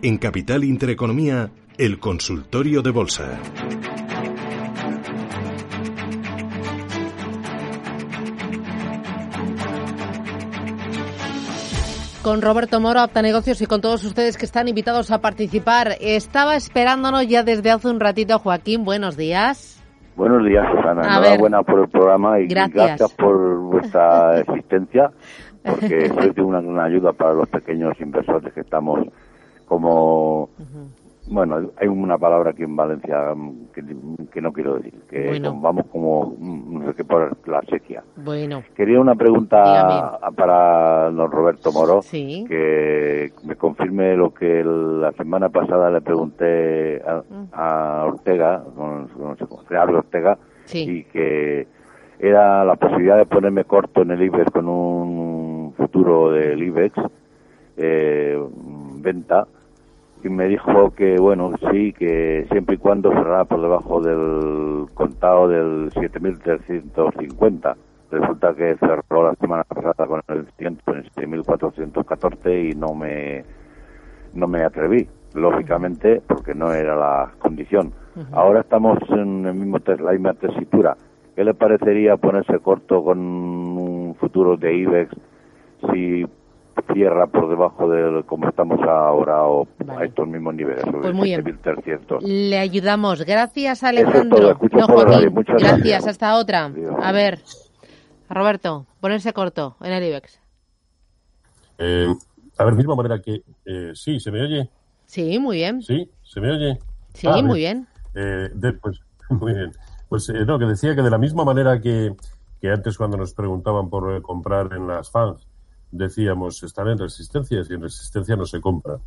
En Capital Intereconomía, el consultorio de bolsa. Con Roberto Moro, Apta Negocios y con todos ustedes que están invitados a participar. Estaba esperándonos ya desde hace un ratito Joaquín. Buenos días. Buenos días, Susana. A Enhorabuena por el programa y Gracias. gracias por vuestra existencia, porque sois de una, una ayuda para los pequeños inversores que estamos como... Bueno, hay una palabra aquí en Valencia que, que no quiero decir, que Bueno. vamos como, no sé qué, por la sequía. Bueno, Quería una pregunta Dígame. para don Roberto Moro, Sí. que me confirme lo que la semana pasada le pregunté a, Mm. a Ortega, con, con Real Ortega, Sí. y que era la posibilidad de ponerme corto en el IBEX con un futuro del IBEX, eh, venta, y me dijo que, bueno, sí, que siempre y cuando cerrara por debajo del contado del 7.350. Resulta que cerró la semana pasada con el 100 en 7.414 y no me, no me atreví, lógicamente, porque no era la condición. Ahora estamos en el mismo la misma tesitura. ¿Qué le parecería ponerse corto con un futuro de IBEX si cierra por debajo de como estamos ahora o Vale. a estos mismos niveles, sobre Pues muy bien. 7.300? Le ayudamos. Gracias, es Alejandro. No, Joaquín. Muchas Gracias. gracias. Hasta otra. Adiós. A ver, Roberto, ponerse corto en el IBEX. Eh, a ver, misma manera que... eh, sí, ¿se me oye? Sí, muy bien. Sí, ¿se me oye? Sí, Ah, muy bien. Eh, de- pues, muy bien. Pues eh, no, que decía que de la misma manera que, que antes cuando nos preguntaban por eh, comprar en las fans, decíamos están en resistencias y en resistencia no se compra.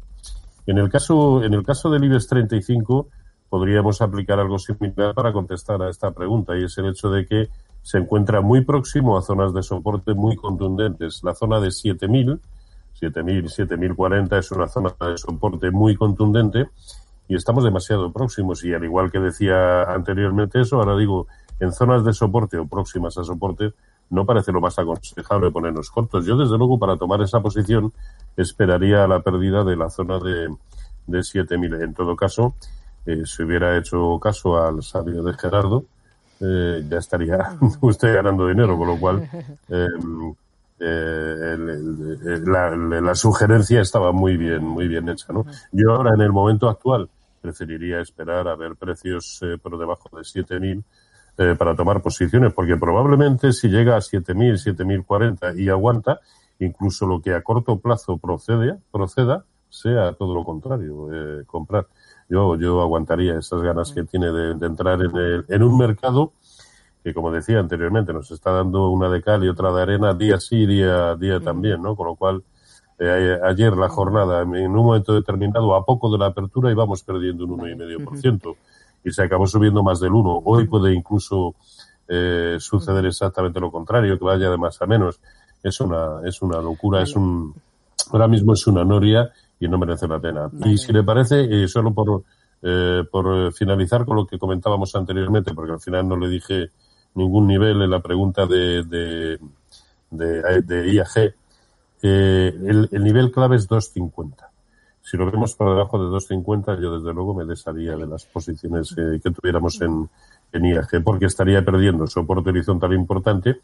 En el caso, en el caso del IBEX 35 podríamos aplicar algo similar para contestar a esta pregunta y es el hecho de que se encuentra muy próximo a zonas de soporte muy contundentes. La zona de 7000, 7000, 7040 es una zona de soporte muy contundente y estamos demasiado próximos. Y al igual que decía anteriormente eso, ahora digo, en zonas de soporte o próximas a soporte, no parece lo más aconsejable ponernos cortos. Yo, desde luego, para tomar esa posición, esperaría la pérdida de la zona de, de 7000. En todo caso, eh, si hubiera hecho caso al sabio de Gerardo, eh, ya estaría usted ganando dinero, con lo cual eh, eh, el- el- el- la, la sugerencia estaba muy bien, muy bien hecha, ¿no? Yo ahora en el momento actual preferiría esperar a ver precios por debajo de 7.000 eh, para tomar posiciones, porque probablemente si llega a 7.000, 7.040 y aguanta, incluso lo que a corto plazo procede, proceda, sea todo lo contrario, eh, comprar. Yo, yo aguantaría esas ganas que tiene de, de entrar en, el- en un mercado que, como decía anteriormente, nos está dando una de cal y otra de arena día sí, día, día también, ¿no? Con lo cual, eh, ayer la jornada, en un momento determinado, a poco de la apertura, íbamos perdiendo un 1,5% y se acabó subiendo más del 1. Hoy puede incluso eh, suceder exactamente lo contrario, que vaya de más a menos. Es una, es una locura, es un, ahora mismo es una noria y no merece la pena. Vale. Y si le parece, eh, solo por, eh, por eh, finalizar con lo que comentábamos anteriormente, porque al final no le dije ningún nivel en la pregunta de, de, de, de IAG, eh, el, el nivel clave es 2.50. Si lo vemos por debajo de 2.50, yo desde luego me desharía de las posiciones eh, que tuviéramos en, en IAG, porque estaría perdiendo soporte horizontal importante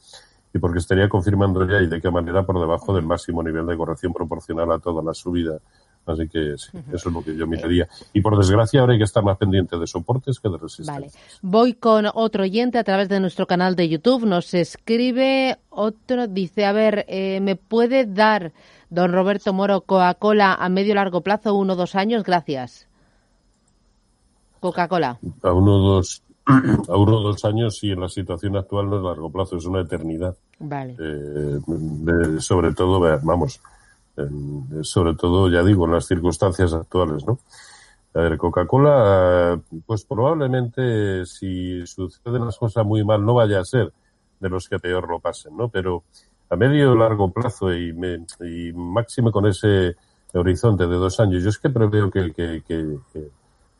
y porque estaría confirmando ya y de qué manera por debajo del máximo nivel de corrección proporcional a toda la subida. Así que sí, eso es lo que yo miraría. Y por desgracia ahora hay que estar más pendiente de soportes que de resistencia. Vale. Voy con otro oyente a través de nuestro canal de YouTube. Nos escribe otro, dice, a ver, eh, ¿me puede dar, don Roberto Moro, Coca-Cola a medio largo plazo, uno o dos años? Gracias. Coca-Cola. A uno o dos, a uno o dos años y en la situación actual no es largo plazo, es una eternidad. Vale. Eh, de- sobre todo, vamos, en- sobre todo, ya digo, en las circunstancias actuales, ¿no? A ver, Coca-Cola, eh, pues probablemente si suceden las cosas muy mal, no vaya a ser de los que peor lo pasen, ¿no? Pero a medio y largo plazo y, me- y máximo con ese horizonte de dos años, yo es que preveo que, que, que- que-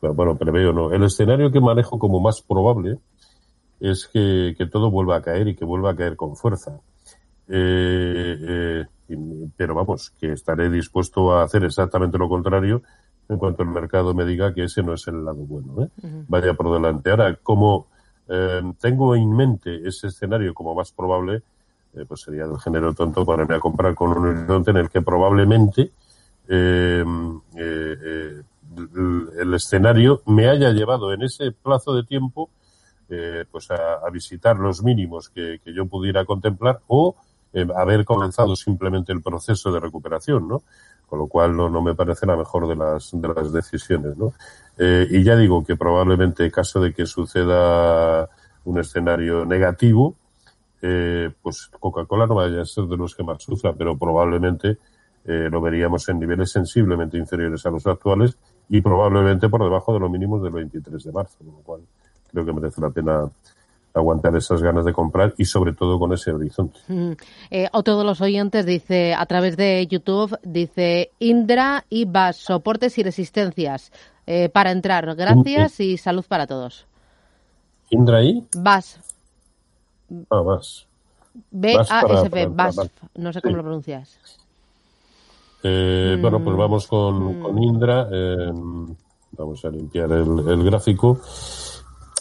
bueno, preveo no, el escenario que manejo como más probable es que, que todo vuelva a caer y que vuelva a caer con fuerza. Eh, eh, pero vamos, que estaré dispuesto a hacer exactamente lo contrario en cuanto el mercado me diga que ese no es el lado bueno. ¿eh? Vaya por delante. Ahora, como eh, tengo en mente ese escenario como más probable, eh, pues sería del género tonto ponerme a comprar con un horizonte en el que probablemente eh, eh, el, escenario me haya llevado en ese plazo de tiempo pues a, visitar los mínimos que, yo pudiera contemplar o haber comenzado simplemente el proceso de recuperación, ¿no? Con lo cual no, no me parece la mejor de las, de las decisiones, ¿no? y ya digo que probablemente en caso de que suceda un escenario negativo, eh, pues Coca-Cola no vaya a ser de los que más sufra, pero probablemente eh, lo veríamos en niveles sensiblemente inferiores a los actuales y probablemente por debajo de los mínimos del 23 de marzo, con lo cual creo que merece la pena aguantar esas ganas de comprar y sobre todo con ese horizonte. Mm. Eh, otro de los oyentes dice a través de YouTube, dice Indra y VAS, soportes y resistencias eh, para entrar. Gracias y salud para todos. Indra y VAS, Ah, vas. B-A-S-P, No sé cómo lo pronuncias. Eh, bueno, pues vamos con, mm. Indra. Eh, vamos a limpiar el, gráfico.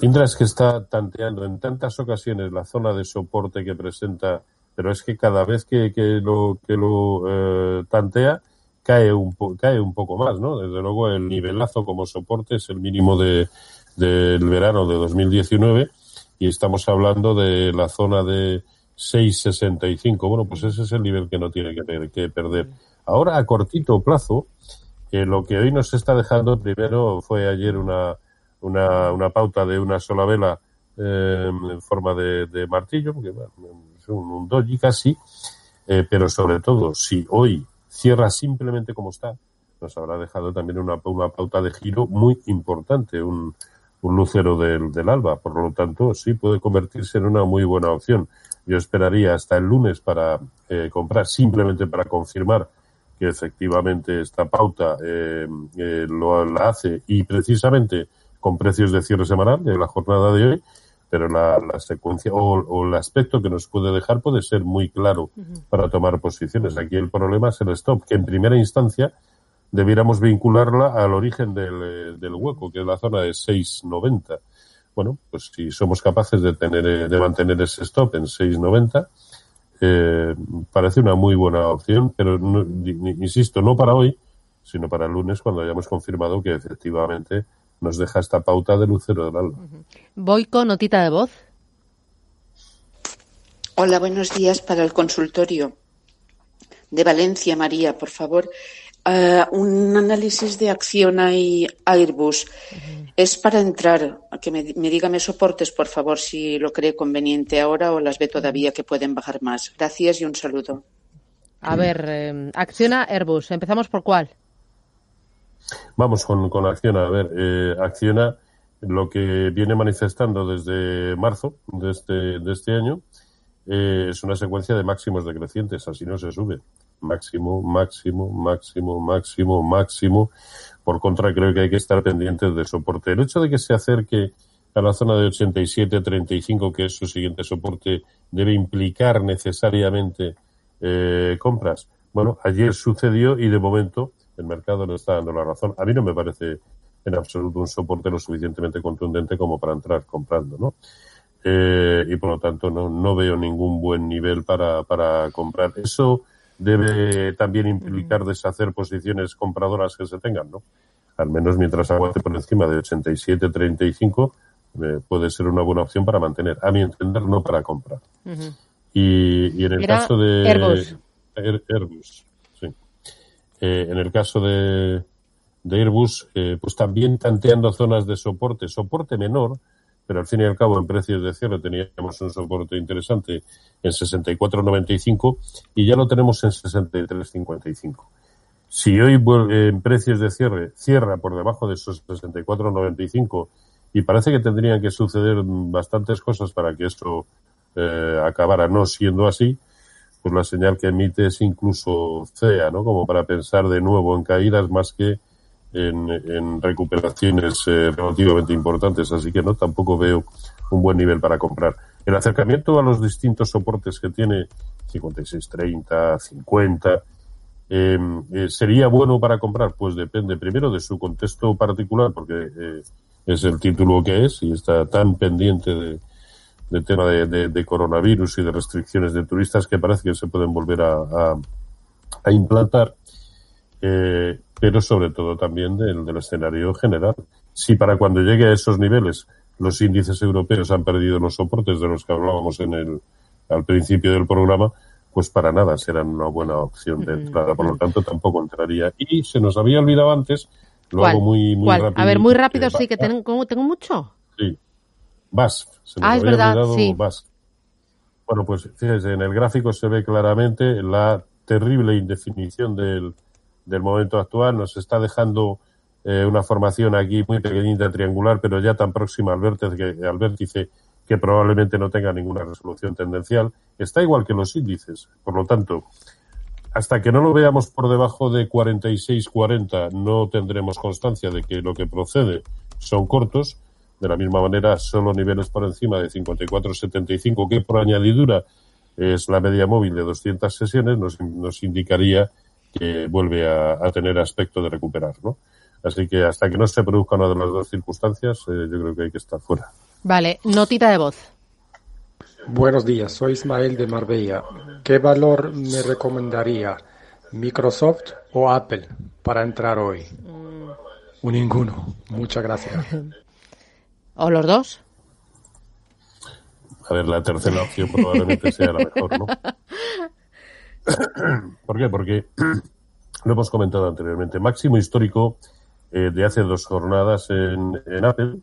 Indra es que está tanteando en tantas ocasiones la zona de soporte que presenta, pero es que cada vez que, lo, que lo eh, tantea, cae un, cae un poco más, ¿no? Desde luego el nivelazo como soporte es el mínimo de, del verano de 2019 y estamos hablando de la zona de 6,65. Bueno, pues ese es el nivel que no tiene que, que perder. Ahora, a cortito plazo, eh, lo que hoy nos está dejando, primero fue ayer una, una, una pauta de una sola vela eh, en forma de, martillo, porque es un, un, doji casi, eh, pero sobre todo, si hoy cierra simplemente como está, nos habrá dejado también una, una pauta de giro muy importante, un, un lucero del, del alba. Por lo tanto, sí puede convertirse en una muy buena opción. Yo esperaría hasta el lunes para eh, comprar, simplemente para confirmar que efectivamente esta pauta eh, eh, lo la hace y precisamente con precios de cierre semanal de la jornada de hoy, pero la, la secuencia o, o, el aspecto que nos puede dejar puede ser muy claro para tomar posiciones. Aquí el problema es el stop, que en primera instancia debiéramos vincularla al origen del, eh, del hueco, que es la zona de 690. Bueno, pues si somos capaces de tener, eh, de mantener ese stop en 690, eh, parece una muy buena opción, pero no, insisto, no para hoy, sino para el lunes cuando hayamos confirmado que efectivamente nos deja esta pauta de lucero del alba. Voy con notita de voz. Hola, buenos días para el consultorio de Valencia, María, por favor. Uh, un análisis de acción y Airbus. Es para entrar, que me, me dígame soportes, por favor, si lo cree conveniente ahora o las ve todavía que pueden bajar más. Gracias y un saludo. A ver, eh, Acciona Airbus. ¿Empezamos por cuál? Vamos con, con Acciona. A ver, eh, Acciona lo que viene manifestando desde marzo de este, de este año eh, es una secuencia de máximos decrecientes, así no se sube máximo, máximo, máximo, máximo, máximo. Por contra, creo que hay que estar pendientes de soporte. El hecho de que se acerque a la zona de 87-35, que es su siguiente soporte, debe implicar necesariamente eh, compras. Bueno, ayer sucedió y de momento el mercado no está dando la razón. A mí no me parece en absoluto un soporte lo suficientemente contundente como para entrar comprando, ¿no? Eh, y por lo tanto no, no veo ningún buen nivel para, para comprar. Eso debe también implicar deshacer posiciones compradoras que se tengan, ¿no? Al menos mientras aguante por encima de 87-35 eh, puede ser una buena opción para mantener, a mi entender, no para comprar. y, y, en el caso de Airbus, Airbus sí. Eh, en el caso de, de Airbus, eh, pues también tanteando zonas de soporte, soporte menor, pero al fin y al cabo en precios de cierre teníamos un soporte interesante en 64.95 y ya lo tenemos en 63.55. Si hoy en precios de cierre cierra por debajo de esos 64.95 y parece que tendrían que suceder bastantes cosas para que esto eh, acabara no siendo así, pues la señal que emite es incluso fea, ¿no? Como para pensar de nuevo en caídas más que en, recuperaciones eh, relativamente importantes, así que no tampoco veo un buen nivel para comprar. El acercamiento a los distintos soportes que tiene 56, 30, 50, Eh, eh, ¿Sería bueno para comprar? Pues depende primero de su contexto particular, porque eh, es el título que es y está tan pendiente de, del tema de, coronavirus y de restricciones de turistas que parece que se pueden volver a, a, implantar, pero sobre todo también del, del escenario general. Si para cuando llegue a esos niveles los índices europeos han perdido los soportes de los que hablábamos en el, al principio del programa, pues para nada serán una buena opción de entrada. Por lo tanto, tampoco entraría. Y se nos había olvidado antes, lo hago muy, muy rápido. A ver, muy rápido, sí, que tengo, tengo mucho. Sí. BASF. Se nos ah, es verdad, sí. Bueno, pues fíjese, en el gráfico se ve claramente la terrible indefinición del, del momento actual. Nos está dejando eh, una formación aquí muy pequeñita, triangular, pero ya tan próxima al vértice, que, al vértice que probablemente no tenga ninguna resolución tendencial, está igual que los índices. Por lo tanto, hasta que no lo veamos por debajo de 46-40, no tendremos constancia de que lo que procede son cortos. De la misma manera, solo niveles por encima de 54-75, que por añadidura es la media móvil de 200 sesiones, nos, nos indicaría que vuelve a, a, tener aspecto de recuperar, ¿no? Así que hasta que no se produzca una de las dos circunstancias, eh, yo creo que hay que estar fuera. Vale, notita de voz. Buenos días, soy Ismael de Marbella. ¿Qué valor me recomendaría, Microsoft o Apple, para entrar hoy? Mm. O ninguno. Muchas gracias. ¿O los dos? A ver, la tercera opción probablemente sea la mejor, ¿no? ¿Por qué? Porque lo hemos comentado anteriormente. Máximo histórico eh, de hace dos jornadas en, Apple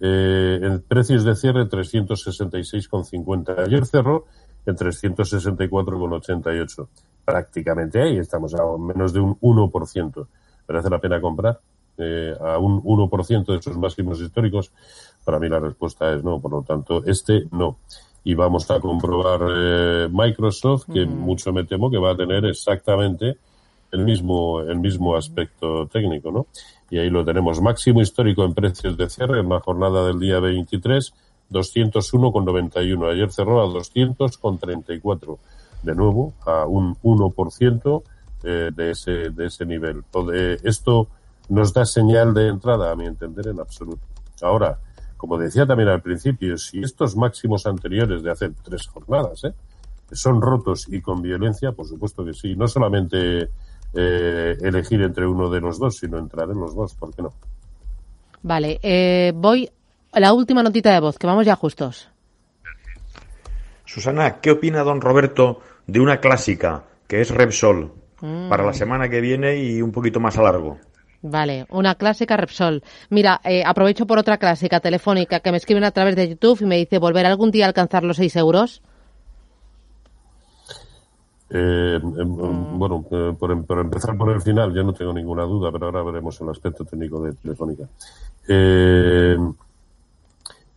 eh, en precios de cierre 366,50. Ayer cerró en 364,88. Prácticamente ahí estamos a menos de un 1%. ¿Merece la pena comprar? Eh, a un 1% de esos máximos históricos? Para mí la respuesta es no. Por lo tanto, este no. Y vamos a comprobar eh, Microsoft, que mucho me temo que va a tener exactamente el mismo, el mismo aspecto técnico, ¿no? y ahí lo tenemos. Máximo histórico en precios de cierre en la jornada del día 23, 201,91. Ayer cerró a 200,34. De nuevo, a un 1% eh, de, ese, de ese nivel. esto nos da señal de entrada, a mi entender, en absoluto. Ahora, como decía también al principio, si estos máximos anteriores de hace tres jornadas ¿eh? son rotos y con violencia, por supuesto que sí. No solamente eh, elegir entre uno de los dos, sino entrar en los dos, ¿por qué no? Vale, eh, voy a la última notita de voz, que vamos ya justos. Susana, ¿qué opina don Roberto de una clásica que es Repsol Mm. para la semana que viene y un poquito más a largo? Vale, una clásica Repsol. Mira, eh, aprovecho por otra clásica telefónica que me escriben a través de YouTube y me dice, ¿volver algún día a alcanzar los 6 euros? Eh, em, bueno, eh, por, por, empezar por el final, ya no tengo ninguna duda, pero ahora veremos el aspecto técnico de Telefónica. Eh,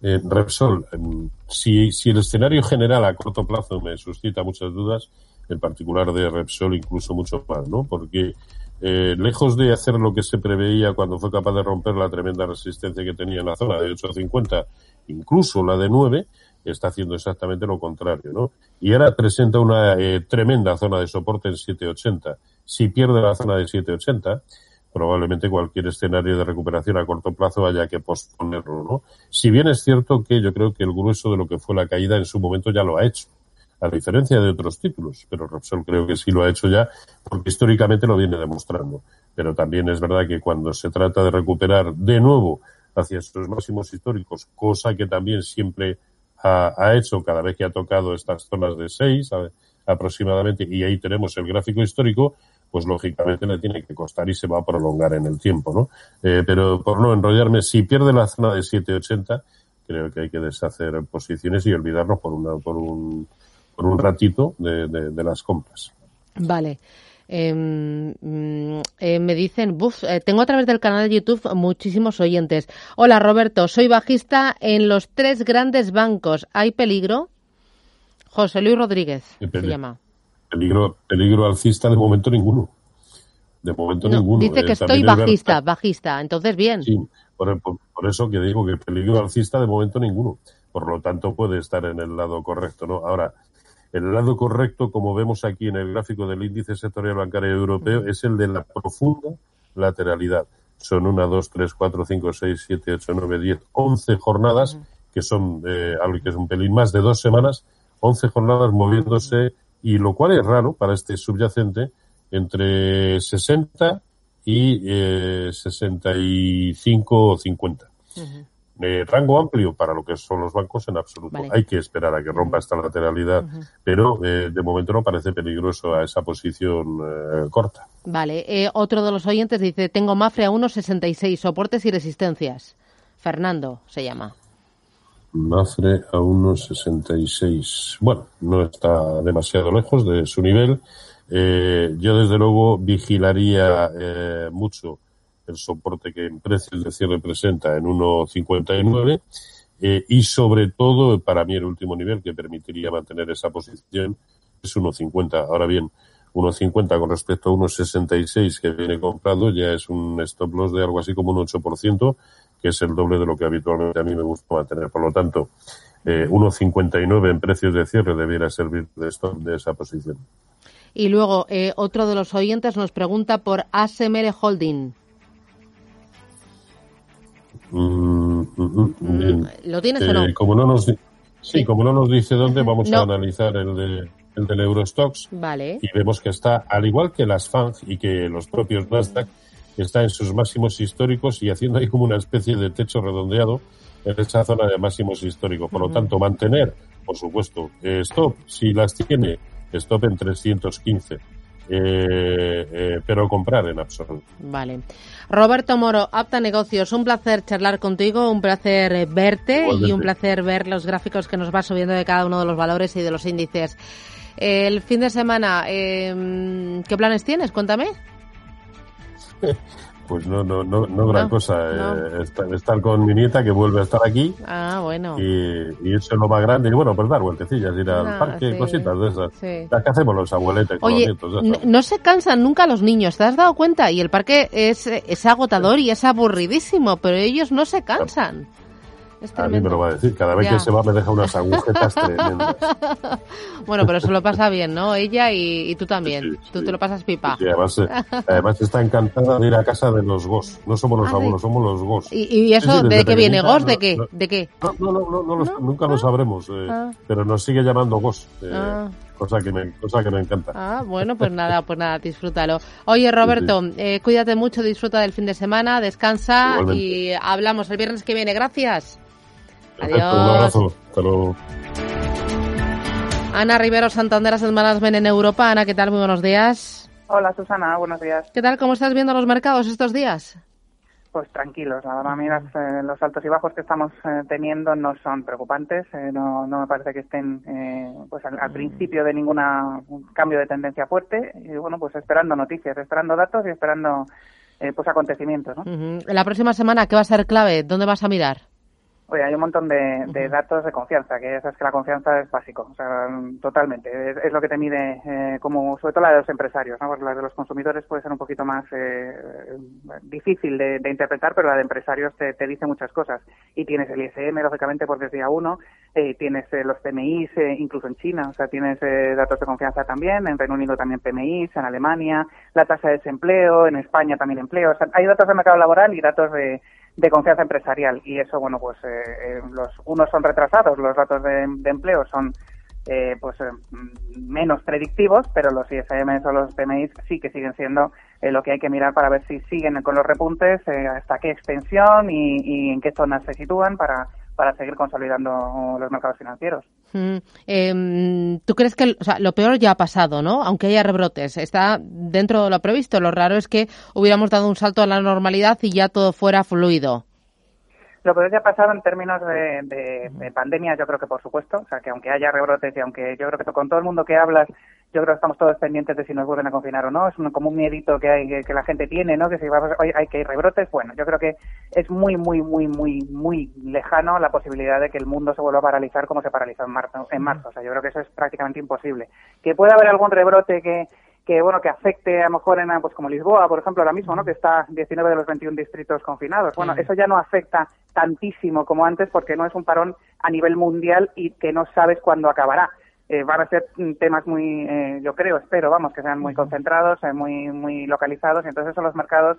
Repsol, em, si, si el escenario general a corto plazo me suscita muchas dudas, en particular de Repsol incluso mucho más, ¿no? Porque eh, lejos de hacer lo que se preveía cuando fue capaz de romper la tremenda resistencia que tenía en la zona de 8.50, incluso la de 9, está haciendo exactamente lo contrario, ¿no? Y ahora presenta una eh, tremenda zona de soporte en 780. Si pierde la zona de 780, probablemente cualquier escenario de recuperación a corto plazo haya que posponerlo, ¿no? Si bien es cierto que yo creo que el grueso de lo que fue la caída en su momento ya lo ha hecho, a diferencia de otros títulos, pero Repsol creo que sí lo ha hecho ya, porque históricamente lo viene demostrando. Pero también es verdad que cuando se trata de recuperar de nuevo hacia esos máximos históricos, cosa que también siempre ha, ha, hecho cada vez que ha tocado estas zonas de 6 aproximadamente, y ahí tenemos el gráfico histórico, pues lógicamente le tiene que costar y se va a prolongar en el tiempo, ¿no? Eh, pero por no enrollarme, si pierde la zona de 780, creo que hay que deshacer posiciones y olvidarnos por una, por un, por un ratito de, de, de las compras. Vale. Eh, eh, me dicen, buf, eh, tengo a través del canal de YouTube muchísimos oyentes. Hola Roberto, soy bajista en los tres grandes bancos. ¿Hay peligro? José Luis Rodríguez se llama. Peligro, peligro alcista de momento ninguno. De momento no, ninguno. Dice que estoy bajista, bajista. Entonces bien. Sí, por, por, por, eso que digo que peligro alcista de momento ninguno. Por lo tanto puede estar en el lado correcto, ¿no? Ahora, El lado correcto, como vemos aquí en el gráfico del índice sectorial bancario europeo, es el de la profunda lateralidad. Son una, dos, tres, cuatro, cinco, seis, siete, ocho, nueve, diez, once jornadas, que son eh, algo que es un pelín más de dos semanas, once jornadas moviéndose, y lo cual es raro para este subyacente, entre 60 y eh, 65 o 50. Eh, rango amplio para lo que son los bancos en absoluto. Hay que esperar a que rompa esta lateralidad, pero eh, de momento no parece peligroso a esa posición eh, corta. Vale. Eh, otro de los oyentes dice, tengo Mafre a 1,66, soportes y resistencias. Fernando se llama. Mafre a 1,66. Bueno, no está demasiado lejos de su nivel. yo desde luego vigilaría mucho el soporte que en precios de cierre presenta en 1,59 eh, y sobre todo para mí el último nivel que permitiría mantener esa posición es 1,50. Ahora bien, 1,50 con respecto a 1,66 que viene comprado ya es un stop loss de algo así como un 8%, que es el doble de lo que habitualmente a mí me gusta mantener. Por lo tanto, eh, 1,59 en precios de cierre debiera servir de stop de esa posición. Y luego, eh, otro de los oyentes nos pregunta por ASMR Holding. Mm, mm, mm. ¿Lo tienes o no? Eh, como no nos, sí, como no nos dice dónde, vamos No. a analizar el de el del Eurostox Vale. y vemos que está, al igual que las FANG y que los propios Nasdaq, está en sus máximos históricos y haciendo ahí como una especie de techo redondeado en esa zona de máximos históricos. Por lo tanto, mantener, por supuesto, eh, stop, si las tiene, stop en 315. Eh, eh, pero comprar en absoluto. Vale. Roberto Moro, Apta Negocios, un placer charlar contigo, un placer eh, verte Igualmente. y un placer ver los gráficos que nos va subiendo de cada uno de los valores y de los índices. El fin de semana, eh, ¿qué planes tienes? Cuéntame. Pues no, no, no, no gran No, cosa. no. eh, estar, estar con mi nieta que vuelve a estar aquí Ah, bueno. y, y eso es lo más grande. Y bueno, pues dar vueltecillas, ir al Ah, parque, sí. cositas de esas. Sí. Las que hacemos los abueletes con Oye, los nietos. no se cansan nunca los niños, ¿te has dado cuenta? Y el parque es, es agotador y es aburridísimo, pero ellos no se cansan. A mí me lo va a decir. Cada vez Ya. que se va me deja unas agujetas tremendas. Bueno, pero se lo pasa bien, ¿no? Ella y, y tú también. Sí, sí, tú sí. te lo pasas pipa. Y además, eh, además está encantada de ir a casa de los GOS. No somos los Ah, sí. abuelos, somos los GOS. ¿Y, y eso Sí, sí, de qué viene? ¿Gos? no- ¿De qué? no- ¿De qué? No, no, no, no, no lo- nunca lo sabremos, eh, Ah. pero nos sigue llamando GOS. eh, Ah. cosa, que me, cosa que me encanta. Ah, bueno, pues nada, pues nada, disfrútalo. Oye, Roberto, eh, cuídate mucho, disfruta del fin de semana, descansa Igualmente. y hablamos el viernes que viene. Gracias. Perfecto, Adiós. Un abrazo. Hasta luego. Ana Rivero, Santander Asset Management en Europa. Ana, ¿qué tal? Muy buenos días. Hola Susana, buenos días. ¿Qué tal? ¿Cómo estás viendo los mercados estos días? Pues tranquilos, la verdad, mira, eh, los altos y bajos que estamos eh, teniendo no son preocupantes, eh, no, no me parece que estén eh, pues al, al principio de ningún cambio de tendencia fuerte y bueno, pues esperando noticias, esperando datos y esperando eh, pues acontecimientos, ¿no? La próxima semana, ¿qué va a ser clave? ¿Dónde vas a mirar? Oye, hay un montón de, de datos de confianza, que ya sabes que la confianza es básico, o sea, totalmente. Es, es lo que te mide, eh, como sobre todo la de los empresarios, ¿no? Porque la de los consumidores puede ser un poquito más eh, difícil de, de interpretar, pero la de empresarios te, te dice muchas cosas. Y tienes el ISM, lógicamente, porque es día uno, eh, tienes eh, los PMIs, eh, incluso en China, o sea, tienes eh, datos de confianza también, en Reino Unido también PMIs, en Alemania, la tasa de desempleo, en España también empleo. O sea, hay datos de mercado laboral y datos de, de confianza empresarial. Y eso bueno pues eh, eh, los unos son retrasados los datos de, de empleo son eh, pues eh, menos predictivos pero los ISM o los PMI sí que siguen siendo eh, lo que hay que mirar para ver si siguen con los repuntes eh, hasta qué extensión y, y en qué zonas se sitúan para para seguir consolidando los mercados financieros. Mm, eh, ¿Tú crees que o sea, lo peor ya ha pasado, no? Aunque haya rebrotes, está dentro de lo previsto. Lo raro es que hubiéramos dado un salto a la normalidad y ya todo fuera fluido. Lo peor ya ha pasado en términos de, de, de, pandemia, yo creo que por supuesto, o sea, que aunque haya rebrotes y aunque yo creo que con todo el mundo que hablas, yo creo que estamos todos pendientes de si nos vuelven a confinar o no, es un, como un miedito que hay que, que la gente tiene, ¿no? Que si va oye, hay que ir rebrotes, bueno, yo creo que es muy, muy, muy, muy, muy lejano la posibilidad de que el mundo se vuelva a paralizar como se paralizó en marzo, en marzo, o sea, yo creo que eso es prácticamente imposible. Que pueda haber algún rebrote que que bueno que afecte a lo mejor en pues como Lisboa por ejemplo ahora mismo no que está 19 de los 21 distritos confinados. Bueno eso ya no afecta tantísimo como antes porque no es un parón a nivel mundial y que no sabes cuándo acabará eh, van a ser temas muy, eh, yo creo, espero, vamos, que sean muy concentrados, eh, muy, muy localizados, y entonces eso los mercados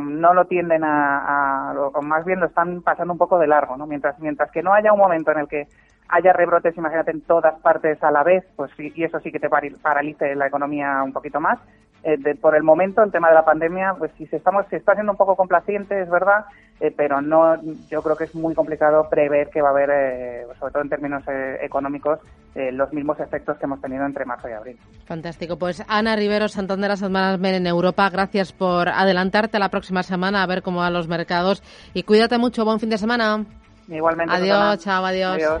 no lo tienden a, o más bien lo están pasando un poco de largo, ¿no? Mientras, mientras que no haya un momento en el que haya rebrotes, imagínate, en todas partes a la vez, pues sí, y eso sí que te paralice la economía un poquito más, eh, por el momento el tema de la pandemia pues si se estamos se está siendo un poco complaciente es verdad eh, pero no yo creo que es muy complicado prever que va a haber eh, sobre todo en términos económicos los mismos efectos que hemos tenido entre marzo y abril. Fantástico. Pues Ana Rivero Santander Men en Europa gracias por adelantarte a la próxima semana a ver cómo van los mercados y cuídate mucho. Buen fin de semana. Igualmente adiós chao adiós.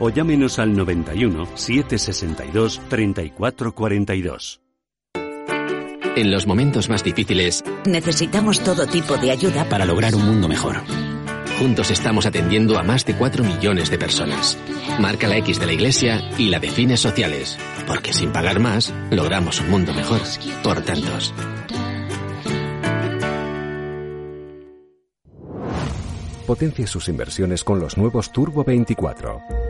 o llámenos al 91 762 3442. En los momentos más difíciles, necesitamos todo tipo de ayuda para lograr un mundo mejor. Juntos estamos atendiendo a más de 4 millones de personas. Marca la X de la Iglesia y la de fines sociales, porque sin pagar más, logramos un mundo mejor por tantos. Potencie sus inversiones con los nuevos Turbo 24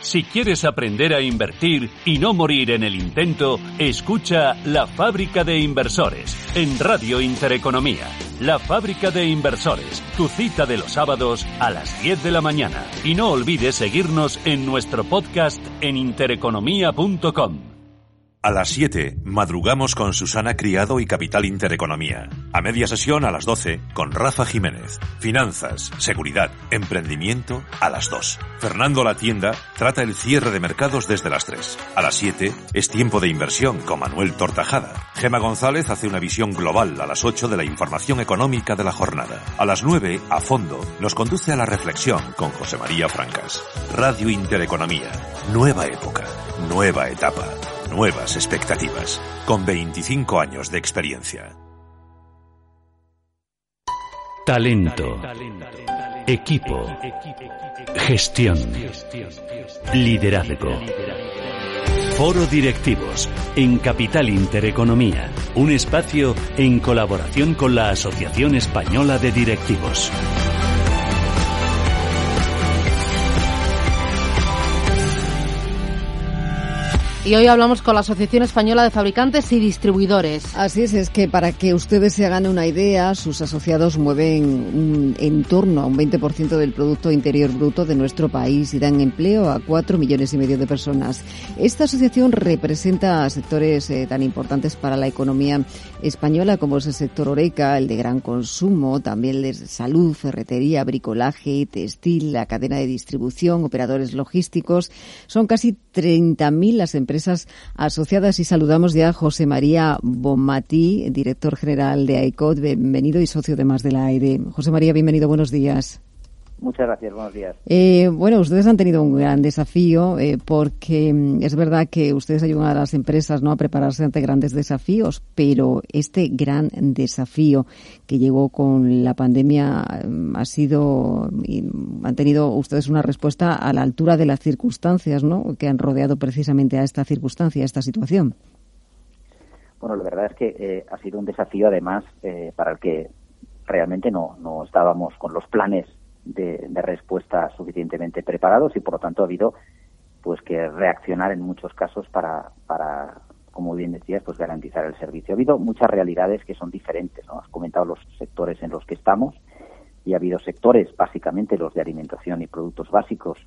Si quieres aprender a invertir y no morir en el intento, escucha La Fábrica de Inversores en Radio Intereconomía. La Fábrica de Inversores, tu cita de los sábados a las 10 de la mañana. Y no olvides seguirnos en nuestro podcast en intereconomía.com. A las 7, madrugamos con Susana Criado y Capital Intereconomía. A media sesión a las 12, con Rafa Jiménez. Finanzas, seguridad, emprendimiento, a las 2. Fernando La Tienda trata el cierre de mercados desde las 3. A las 7, es tiempo de inversión con Manuel Tortajada. Gema González hace una visión global a las 8 de la información económica de la jornada. A las 9, a fondo, nos conduce a la reflexión con José María Francas. Radio Intereconomía. Nueva época. Nueva etapa nuevas expectativas, con 25 años de experiencia. Talento, equipo, gestión, liderazgo. Foro Directivos en Capital Intereconomía, un espacio en colaboración con la Asociación Española de Directivos. Y hoy hablamos con la Asociación Española de Fabricantes y Distribuidores. Así es, es que para que ustedes se hagan una idea, sus asociados mueven en torno a un 20% del Producto Interior Bruto de nuestro país y dan empleo a 4 millones y medio de personas. Esta asociación representa sectores eh, tan importantes para la economía española como es el sector oreca, el de gran consumo, también el de salud, ferretería, bricolaje, textil, la cadena de distribución, operadores logísticos. Son casi 30.000 las empresas empresas asociadas y saludamos ya a José María Bomati, director general de AICOD, bienvenido y socio de Más de la AIDE. José María, bienvenido, buenos días. Muchas gracias, buenos días. Eh, bueno, ustedes han tenido un gran desafío eh, porque mm, es verdad que ustedes ayudan a las empresas ¿no? a prepararse ante grandes desafíos, pero este gran desafío que llegó con la pandemia mm, ha sido, han tenido ustedes una respuesta a la altura de las circunstancias ¿no? que han rodeado precisamente a esta circunstancia, a esta situación. Bueno, la verdad es que eh, ha sido un desafío además para el que realmente no, no estábamos con los planes de, de respuesta suficientemente preparados y por lo tanto ha habido pues que reaccionar en muchos casos para, para como bien decías, pues garantizar el servicio. Ha habido muchas realidades que son diferentes, ¿no? Has comentado los sectores en los que estamos y ha habido sectores, básicamente los de alimentación y productos básicos,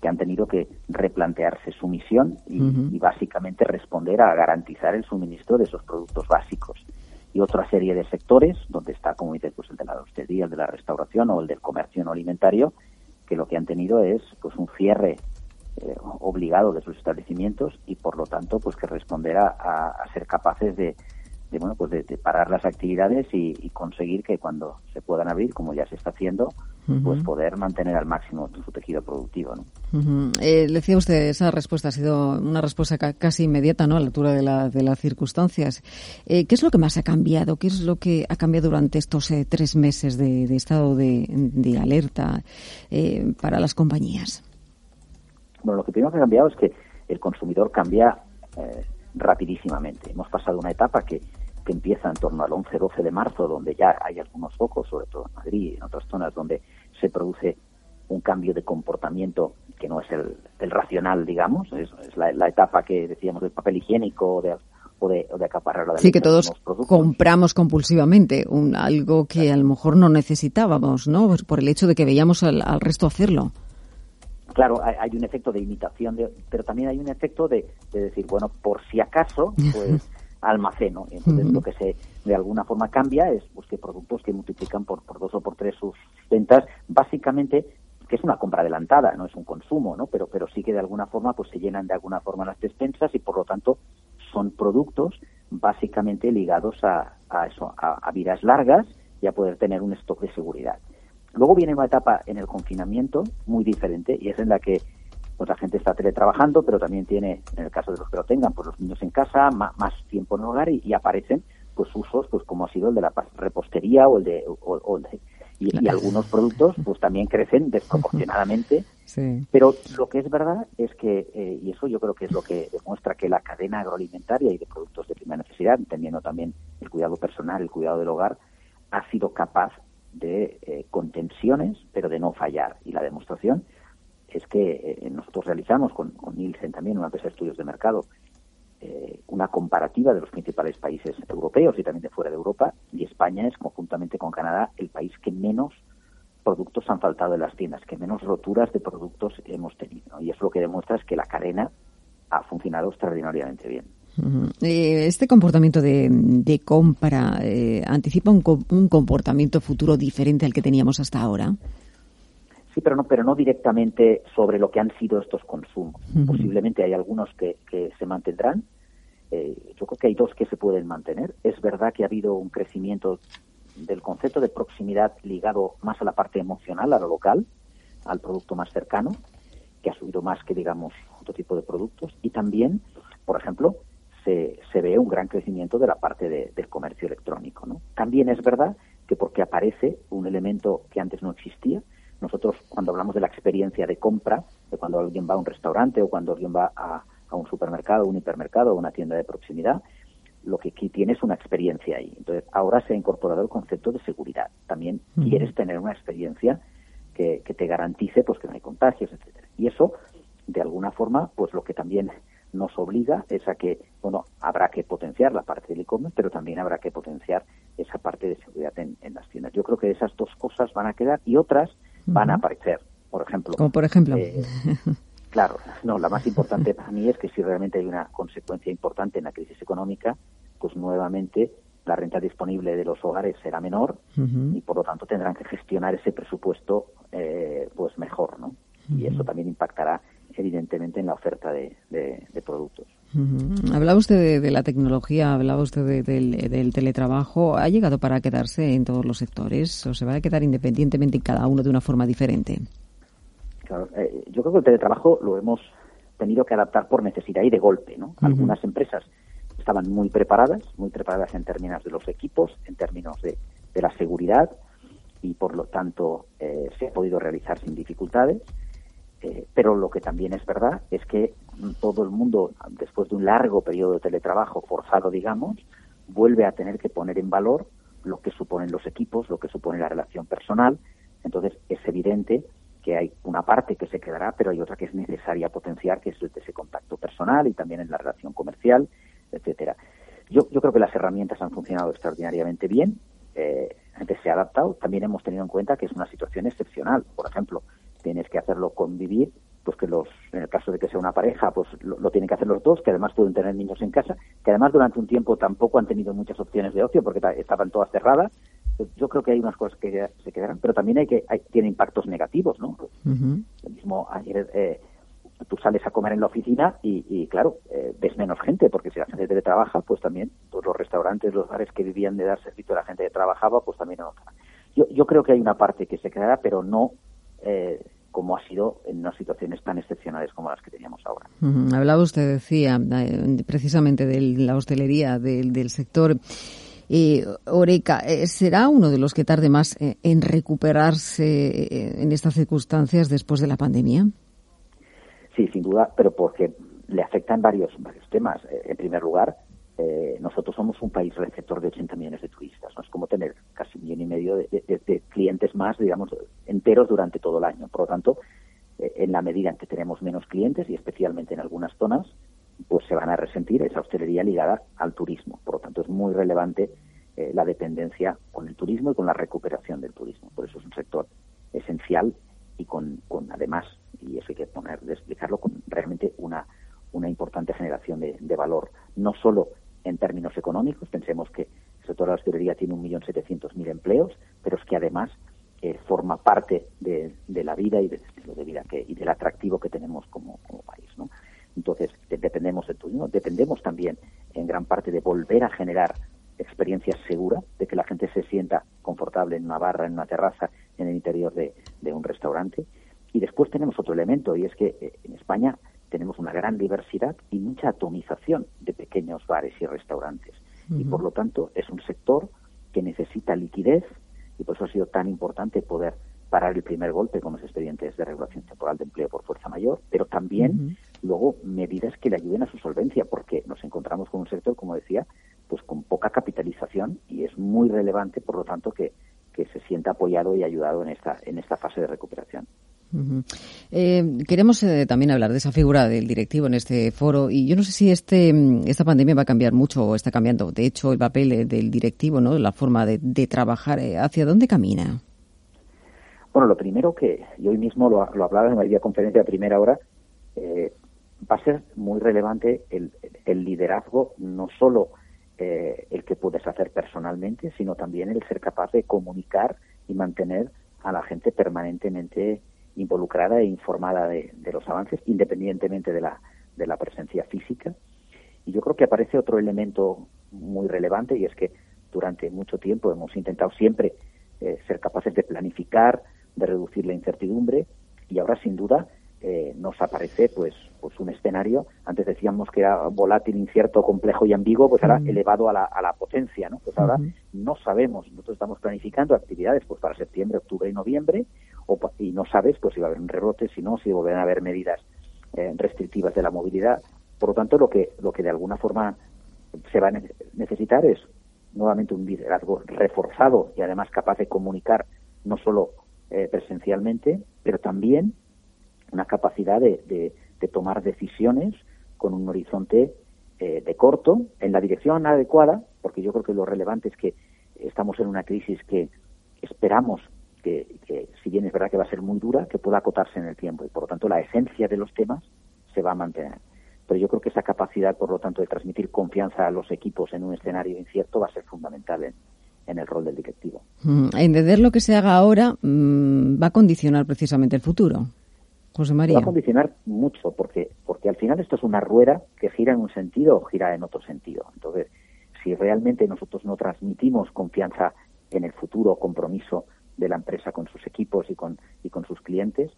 que han tenido que replantearse su misión y, y básicamente responder a garantizar el suministro de esos productos básicos. Y otra serie de sectores, donde está, como dices, pues el de la hostelería, el de la restauración o el del comercio no alimentario, que lo que han tenido es pues un cierre eh, obligado de sus establecimientos y por lo tanto pues que responder a, a ser capaces de, de bueno pues de, de, parar las actividades y, y, conseguir que cuando se puedan abrir como ya se está haciendo uh -huh. pues poder mantener al máximo su tejido productivo ¿no? Uh -huh. eh, decía usted esa respuesta ha sido una respuesta ca casi inmediata no a la altura de, la, de las circunstancias eh, qué es lo que más ha cambiado qué es lo que ha cambiado durante estos eh, tres meses de, de estado de, de alerta para las compañías bueno, lo que primero que ha cambiado es que el consumidor cambia rapidísimamente. Hemos pasado una etapa que, que empieza en torno al 11-12 de marzo, donde ya hay algunos focos, sobre todo en Madrid y en otras zonas, donde se produce un cambio de comportamiento que no es el, el racional, digamos, es, es la, la, etapa que decíamos del papel higiénico o de, o de, o de acaparar la Sí, que todos compramos compulsivamente, un, algo que a lo mejor no necesitábamos, ¿no? Por el hecho de que veíamos al, al resto hacerlo. Claro, hay, hay, un efecto de imitación, de, pero también hay un efecto de, de, decir, bueno, por si acaso, pues almaceno. Entonces, uh -huh. lo que se de alguna forma cambia es pues, que productos que multiplican por, por dos o por tres sus ventas, básicamente que es una compra adelantada, no es un consumo, ¿no? Pero, pero sí que de alguna forma pues se llenan de alguna forma las despensas y por lo tanto son productos básicamente ligados a, a eso, a, a vidas largas y a poder tener un stock de seguridad. Luego viene una etapa en el confinamiento muy diferente y es en la que pues, la gente está teletrabajando, pero también tiene, en el caso de los que lo tengan, pues los niños en casa, más, más tiempo en el hogar y, y, aparecen pues usos pues como ha sido el de la repostería o el de, o, o el de y, y, algunos productos pues también crecen desproporcionadamente. Sí. Pero lo que es verdad es que, eh, y eso yo creo que es lo que demuestra que la cadena agroalimentaria y de productos de primera necesidad, entendiendo también el cuidado personal, el cuidado del hogar, ha sido capaz de eh, contenciones, pero de no fallar. Y la demostración es que eh, nosotros realizamos con, Nielsen también, una empresa de estudios de mercado, eh, una comparativa de los principales países europeos y también de fuera de Europa, y España es, conjuntamente con Canadá, el país que menos productos han faltado en las tiendas, que menos roturas de productos hemos tenido. Y eso lo que demuestra es que la cadena ha funcionado extraordinariamente bien. Este comportamiento de, compra eh, anticipa un, un, comportamiento futuro diferente al que teníamos hasta ahora. Sí, pero no, pero no directamente sobre lo que han sido estos consumos. Uh -huh. Posiblemente hay algunos que, que se mantendrán. Eh, yo creo que hay dos que se pueden mantener. Es verdad que ha habido un crecimiento del concepto de proximidad ligado más a la parte emocional, a lo local, al producto más cercano, que ha subido más que, digamos, otro tipo de productos. Y también, por ejemplo, se, se, ve un gran crecimiento de la parte de, del comercio electrónico. ¿no? También es verdad que porque aparece un elemento que antes no existía, nosotros cuando hablamos de la experiencia de compra, de cuando alguien va a un restaurante o cuando alguien va a, a un supermercado, un hipermercado o una tienda de proximidad, lo que aquí tiene es una experiencia ahí. Entonces, ahora se ha incorporado el concepto de seguridad. También uh -huh. quieres tener una experiencia que, que, te garantice pues que no hay contagios, etcétera. Y eso, de alguna forma, pues lo que también nos obliga es a que, bueno, habrá que potenciar la parte del e-commerce, pero también habrá que potenciar esa parte de seguridad en, en, las tiendas. Yo creo que esas dos cosas van a quedar y otras van a aparecer. Por ejemplo. Como por ejemplo. Eh, claro, no, la más importante para mí es que si realmente hay una consecuencia importante en la crisis económica, pues nuevamente la renta disponible de los hogares será menor uh -huh. y por lo tanto tendrán que gestionar ese presupuesto eh, pues mejor, ¿no? Uh -huh. Y eso también impactará evidentemente en la oferta de, de, de productos. Uh -huh. Hablaba usted de, de, la tecnología, hablaba usted de, del, del, teletrabajo. ¿Ha llegado para quedarse en todos los sectores o se va a quedar independientemente en cada uno de una forma diferente? Claro, eh, yo creo que el teletrabajo lo hemos tenido que adaptar por necesidad y de golpe. ¿no? Uh -huh. Algunas empresas estaban muy preparadas, muy preparadas en términos de los equipos, en términos de, de la seguridad y por lo tanto eh, se ha podido realizar sin dificultades eh, pero lo que también es verdad es que todo el mundo, después de un largo periodo de teletrabajo forzado, digamos, vuelve a tener que poner en valor lo que suponen los equipos, lo que supone la relación personal. Entonces, es evidente que hay una parte que se quedará, pero hay otra que es necesaria potenciar, que es ese contacto personal y también en la relación comercial, etcétera. Yo, yo creo que las herramientas han funcionado extraordinariamente bien. Eh, gente se ha adaptado. También hemos tenido en cuenta que es una situación excepcional. Por ejemplo, tienes que hacerlo convivir, pues que los, en el caso de que sea una pareja, pues lo, tienen que hacer los dos, que además pueden tener niños en casa, que además durante un tiempo tampoco han tenido muchas opciones de ocio porque estaban todas cerradas. Yo creo que hay unas cosas que se quedarán, pero también hay que hay, tiene impactos negativos, ¿no? Lo mismo ayer eh, tú sales a comer en la oficina y, claro, eh, ves menos gente, porque si la gente teletrabaja, pues también todos los restaurantes, los bares que vivían de dar servicio a la gente que trabajaba, pues también no. Yo, yo creo que hay una parte que se quedará, pero no eh, como ha sido en unas situaciones tan excepcionales como las que teníamos ahora. Hablaba usted, decía, eh, precisamente de la hostelería, del, del sector. Eh, Oreca, ¿será uno de los que tarde más en recuperarse en estas circunstancias después de la pandemia? Sí, sin duda, pero porque le afectan varios, varios temas. Eh, en primer lugar, eh, nosotros somos un país receptor de 80 millones de turistas. ¿no? Es como tener casi un millón y medio de, clientes más, digamos, enteros durante todo el año. Por lo tanto, eh, en la medida en que tenemos menos clientes, y especialmente en algunas zonas, pues se van a resentir esa hostelería ligada al turismo. Por lo tanto, es muy relevante la dependencia con el turismo y con la recuperación del turismo. Por eso es un sector esencial y con, con además y eso hay que poner de explicarlo con realmente una, una importante generación de, valor, no solo en términos económicos, pensemos que el sector de la hostelería tiene 1.700.000 empleos, pero es que además eh, forma parte de, la vida y del estilo de vida que, y del atractivo que tenemos como, país. ¿no? Entonces, dependemos del turismo, dependemos también en gran parte de volver a generar experiencias seguras, de que la gente se sienta confortable en una barra, en una terraza, en el interior de un restaurante y después tenemos otro elemento, y es que eh, en España tenemos una gran diversidad y mucha atomización de pequeños bares y restaurantes. Y por lo tanto es un sector que necesita liquidez y por eso ha sido tan importante poder parar el primer golpe con los expedientes de regulación temporal de empleo por fuerza mayor, pero también luego medidas que le ayuden a su solvencia, porque nos encontramos con un sector, como decía, pues con poca capitalización y es muy relevante, por lo tanto, que, que se sienta apoyado y ayudado en esta, en esta fase de recuperación. Eh, queremos eh, también hablar de esa figura del directivo en este foro y yo no sé si este esta pandemia va a cambiar mucho o está cambiando. De hecho, el papel del directivo, ¿no? La forma de, trabajar, eh, ¿hacia dónde camina? Bueno, lo primero que yo hoy mismo lo, lo hablaba en la conferencia de primera hora, va a ser muy relevante el, el liderazgo, no solo el que puedes hacer personalmente, sino también el ser capaz de comunicar y mantener a la gente permanentemente involucrada e informada de, los avances, independientemente de la, de la presencia física. Y yo creo que aparece otro elemento muy relevante y es que durante mucho tiempo hemos intentado siempre eh, ser capaces de planificar, de reducir la incertidumbre y ahora sin duda eh, nos aparece pues pues un escenario. Antes decíamos que era volátil incierto complejo y ambiguo pues ahora elevado a la, a la potencia no pues ahora no sabemos. Nosotros estamos planificando actividades pues para septiembre octubre y noviembre y no sabes pues si va a haber un rebrote, si no, si volverán a haber medidas eh, restrictivas de la movilidad. Por lo tanto, lo que, lo que de alguna forma se va a necesitar es nuevamente un liderazgo reforzado y además capaz de comunicar no solo eh, presencialmente, pero también una capacidad de, de, tomar decisiones con un horizonte eh, de corto, en la dirección adecuada, porque yo creo que lo relevante es que estamos en una crisis que esperamos que, si bien es verdad que va a ser muy dura, que pueda acotarse en el tiempo y por lo tanto la esencia de los temas se va a mantener. Pero yo creo que esa capacidad, por lo tanto, de transmitir confianza a los equipos en un escenario incierto va a ser fundamental en, el rol del directivo. Mm, entender lo que se haga ahora mm, va a condicionar precisamente el futuro. José María. Va a condicionar mucho, porque, porque al final esto es una rueda que gira en un sentido o gira en otro sentido. Entonces, si realmente nosotros no transmitimos confianza en el futuro, compromiso de la empresa con sus equipos y con, y con sus clientes,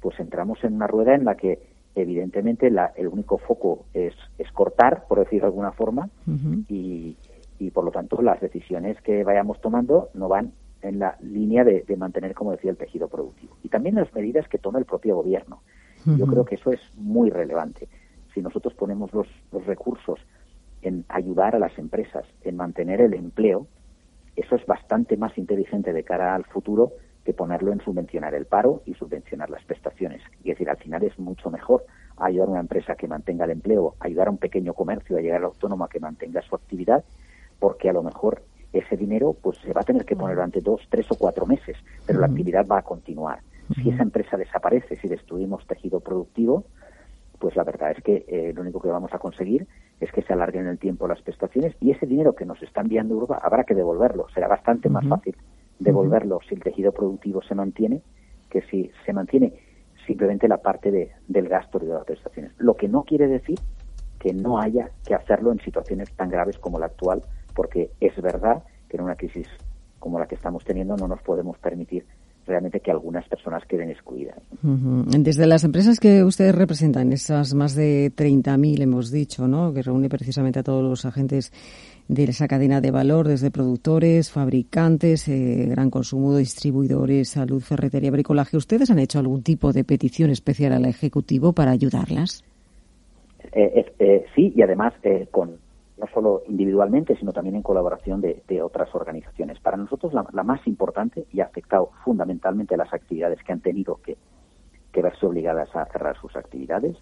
pues entramos en una rueda en la que evidentemente la, el único foco es, es cortar, por decir de alguna forma, y, y por lo tanto las decisiones que vayamos tomando no van en la línea de, mantener, como decía, el tejido productivo. Y también las medidas que toma el propio gobierno. Yo creo que eso es muy relevante. Si nosotros ponemos los, los recursos en ayudar a las empresas, en mantener el empleo, eso es bastante más inteligente de cara al futuro que ponerlo en subvencionar el paro y subvencionar las prestaciones. Y es decir, al final es mucho mejor ayudar a una empresa que mantenga el empleo, ayudar a un pequeño comercio a llegar al autónomo a que mantenga su actividad, porque a lo mejor ese dinero pues se va a tener que poner durante dos, tres o cuatro meses, pero la actividad va a continuar. Si esa empresa desaparece, si destruimos tejido productivo, pues la verdad es que eh, lo único que vamos a conseguir es que se alarguen en el tiempo las prestaciones y ese dinero que nos está enviando Europa habrá que devolverlo. Será bastante más fácil devolverlo si el tejido productivo se mantiene que si se mantiene simplemente la parte de, del gasto de las prestaciones. Lo que no quiere decir que no haya que hacerlo en situaciones tan graves como la actual, porque es verdad que en una crisis como la que estamos teniendo no nos podemos permitir realmente que algunas personas queden excluidas. Desde las empresas que ustedes representan, esas más de 30.000 hemos dicho, ¿no? que reúne precisamente a todos los agentes de esa cadena de valor, desde productores, fabricantes, eh, gran consumo, distribuidores, salud, ferretería, bricolaje. ¿Ustedes han hecho algún tipo de petición especial al Ejecutivo para ayudarlas? Eh, eh, sí, y además con no solo individualmente, sino también en colaboración de, otras organizaciones. Para nosotros la, más importante y ha afectado fundamentalmente a las actividades que han tenido que, verse obligadas a cerrar sus actividades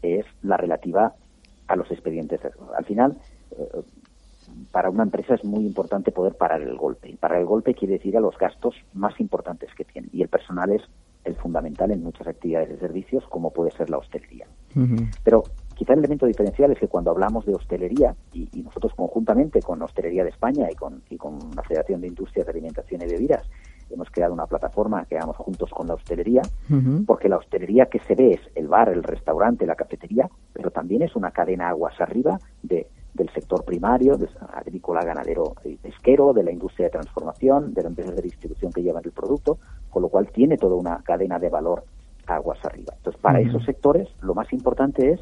es la relativa a los expedientes. Al final, eh, para una empresa es muy importante poder parar el golpe. Y parar el golpe quiere decir a los gastos más importantes que tiene. Y el personal es el fundamental en muchas actividades de servicios, como puede ser la hostelería. Pero Quizá el elemento diferencial es que cuando hablamos de hostelería, y, nosotros conjuntamente con Hostelería de España y con, y con la Federación de Industrias de Alimentación y Bebidas, hemos creado una plataforma que hagamos juntos con la hostelería, porque la hostelería que se ve es el bar, el restaurante, la cafetería, pero también es una cadena aguas arriba de, del sector primario, de agrícola, ganadero y pesquero, de la industria de transformación, de las empresas de distribución que llevan el producto, con lo cual tiene toda una cadena de valor aguas arriba. Entonces, para esos sectores, lo más importante es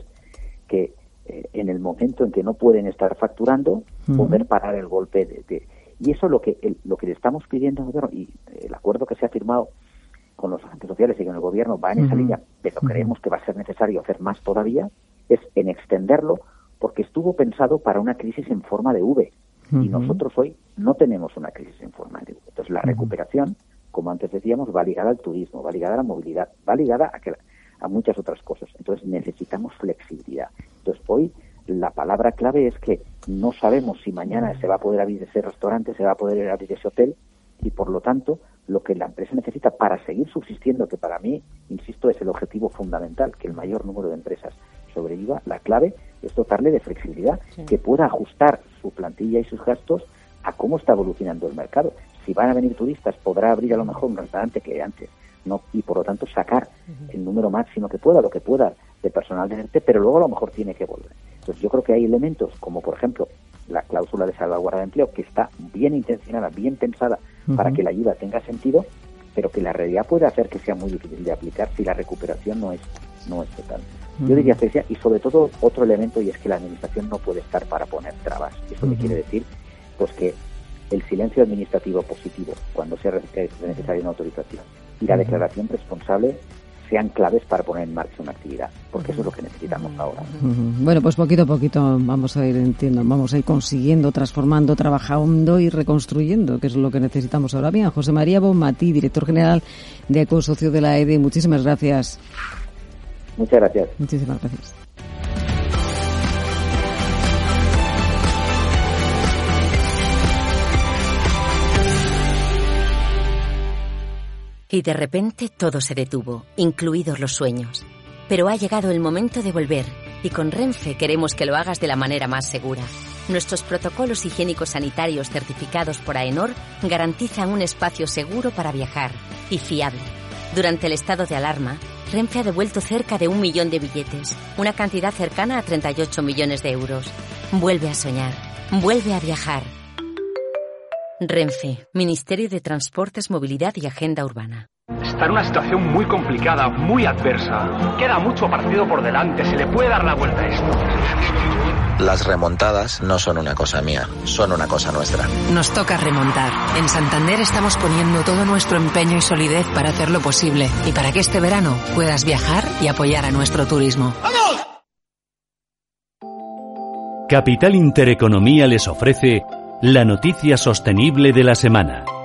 que eh, en el momento en que no pueden estar facturando, poder parar el golpe de, y eso lo que lo que le estamos pidiendo al gobierno y el acuerdo que se ha firmado con los agentes sociales y con el gobierno va en esa línea, pero creemos que va a ser necesario hacer más todavía, es en extenderlo porque estuvo pensado para una crisis en forma de V y nosotros hoy no tenemos una crisis en forma de V. Entonces la recuperación, como antes decíamos, va ligada al turismo, va ligada a la movilidad, va ligada a que a muchas otras cosas. Entonces necesitamos flexibilidad. Entonces hoy la palabra clave es que no sabemos si mañana se va a poder abrir ese restaurante, se va a poder abrir ese hotel y por lo tanto lo que la empresa necesita para seguir subsistiendo, que para mí, insisto, es el objetivo fundamental, que el mayor número de empresas sobreviva, la clave es dotarle de flexibilidad, que pueda ajustar su plantilla y sus gastos a cómo está evolucionando el mercado. Si van a venir turistas, podrá abrir a lo mejor un restaurante que antes no y por lo tanto sacar el número máximo que pueda, lo que pueda de personal de ERTE, pero luego a lo mejor tiene que volver. Entonces yo creo que hay elementos como por ejemplo la cláusula de salvaguarda de empleo que está bien intencionada, bien pensada para que la ayuda tenga sentido, pero que la realidad puede hacer que sea muy difícil de aplicar si la recuperación no es no es total. Yo diría que y sobre todo otro elemento y es que la administración no puede estar para poner trabas. Eso quiere decir pues que el silencio administrativo positivo cuando sea necesaria una autorización y la declaración responsable sean claves para poner en marcha una actividad, porque eso es lo que necesitamos ahora. Bueno, pues poquito a poquito vamos a ir, entiendo, vamos a ir consiguiendo, transformando, trabajando y reconstruyendo, que es lo que necesitamos ahora. Bien, José María Bonmatí, director general de Ecosocio de la EDE, muchísimas gracias. Muchas gracias. Muchísimas gracias. Y de repente todo se detuvo, incluidos los sueños. Pero ha llegado el momento de volver y con Renfe queremos que lo hagas de la manera más segura. Nuestros protocolos higiénicos sanitarios certificados por AENOR garantizan un espacio seguro para viajar y fiable. Durante el estado de alarma, Renfe ha devuelto cerca de un millón de billetes, una cantidad cercana a 38 millones de euros. Vuelve a soñar, vuelve a viajar. Renfe, Ministerio de Transportes, Movilidad y Agenda Urbana. Está en una situación muy complicada, muy adversa. Queda mucho partido por delante, se le puede dar la vuelta a esto. Las remontadas no son una cosa mía, son una cosa nuestra. Nos toca remontar. En Santander estamos poniendo todo nuestro empeño y solidez para hacerlo posible y para que este verano puedas viajar y apoyar a nuestro turismo. ¡Vamos! Capital Intereconomía les ofrece La noticia sostenible de la semana.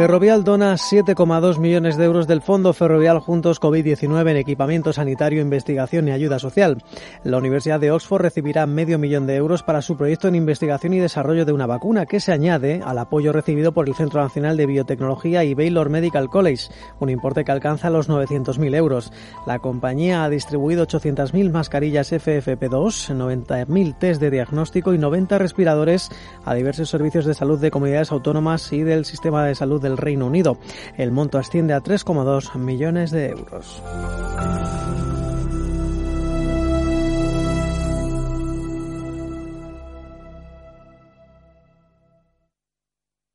Ferrovial dona 7,2 millones de euros del Fondo Ferrovial Juntos COVID-19 en equipamiento sanitario, investigación y ayuda social. La Universidad de Oxford recibirá medio millón de euros para su proyecto en investigación y desarrollo de una vacuna que se añade al apoyo recibido por el Centro Nacional de Biotecnología y Baylor Medical College, un importe que alcanza los 900.000 euros. La compañía ha distribuido 800.000 mascarillas FFP2, 90.000 test de diagnóstico y 90 respiradores a diversos servicios de salud de comunidades autónomas y del sistema de salud del Reino Unido. El monto asciende a 3,2 millones de euros.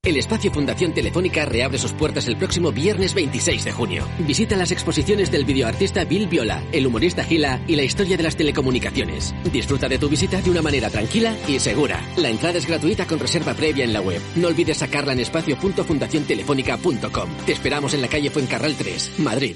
El espacio Fundación Telefónica reabre sus puertas el próximo viernes 26 de junio. Visita las exposiciones del videoartista Bill Viola, el humorista Gila y la historia de las telecomunicaciones. Disfruta de tu visita de una manera tranquila y segura. La entrada es gratuita con reserva previa en la web. No olvides sacarla en espacio.fundaciontelefónica.com. Te esperamos en la calle Fuencarral 3, Madrid.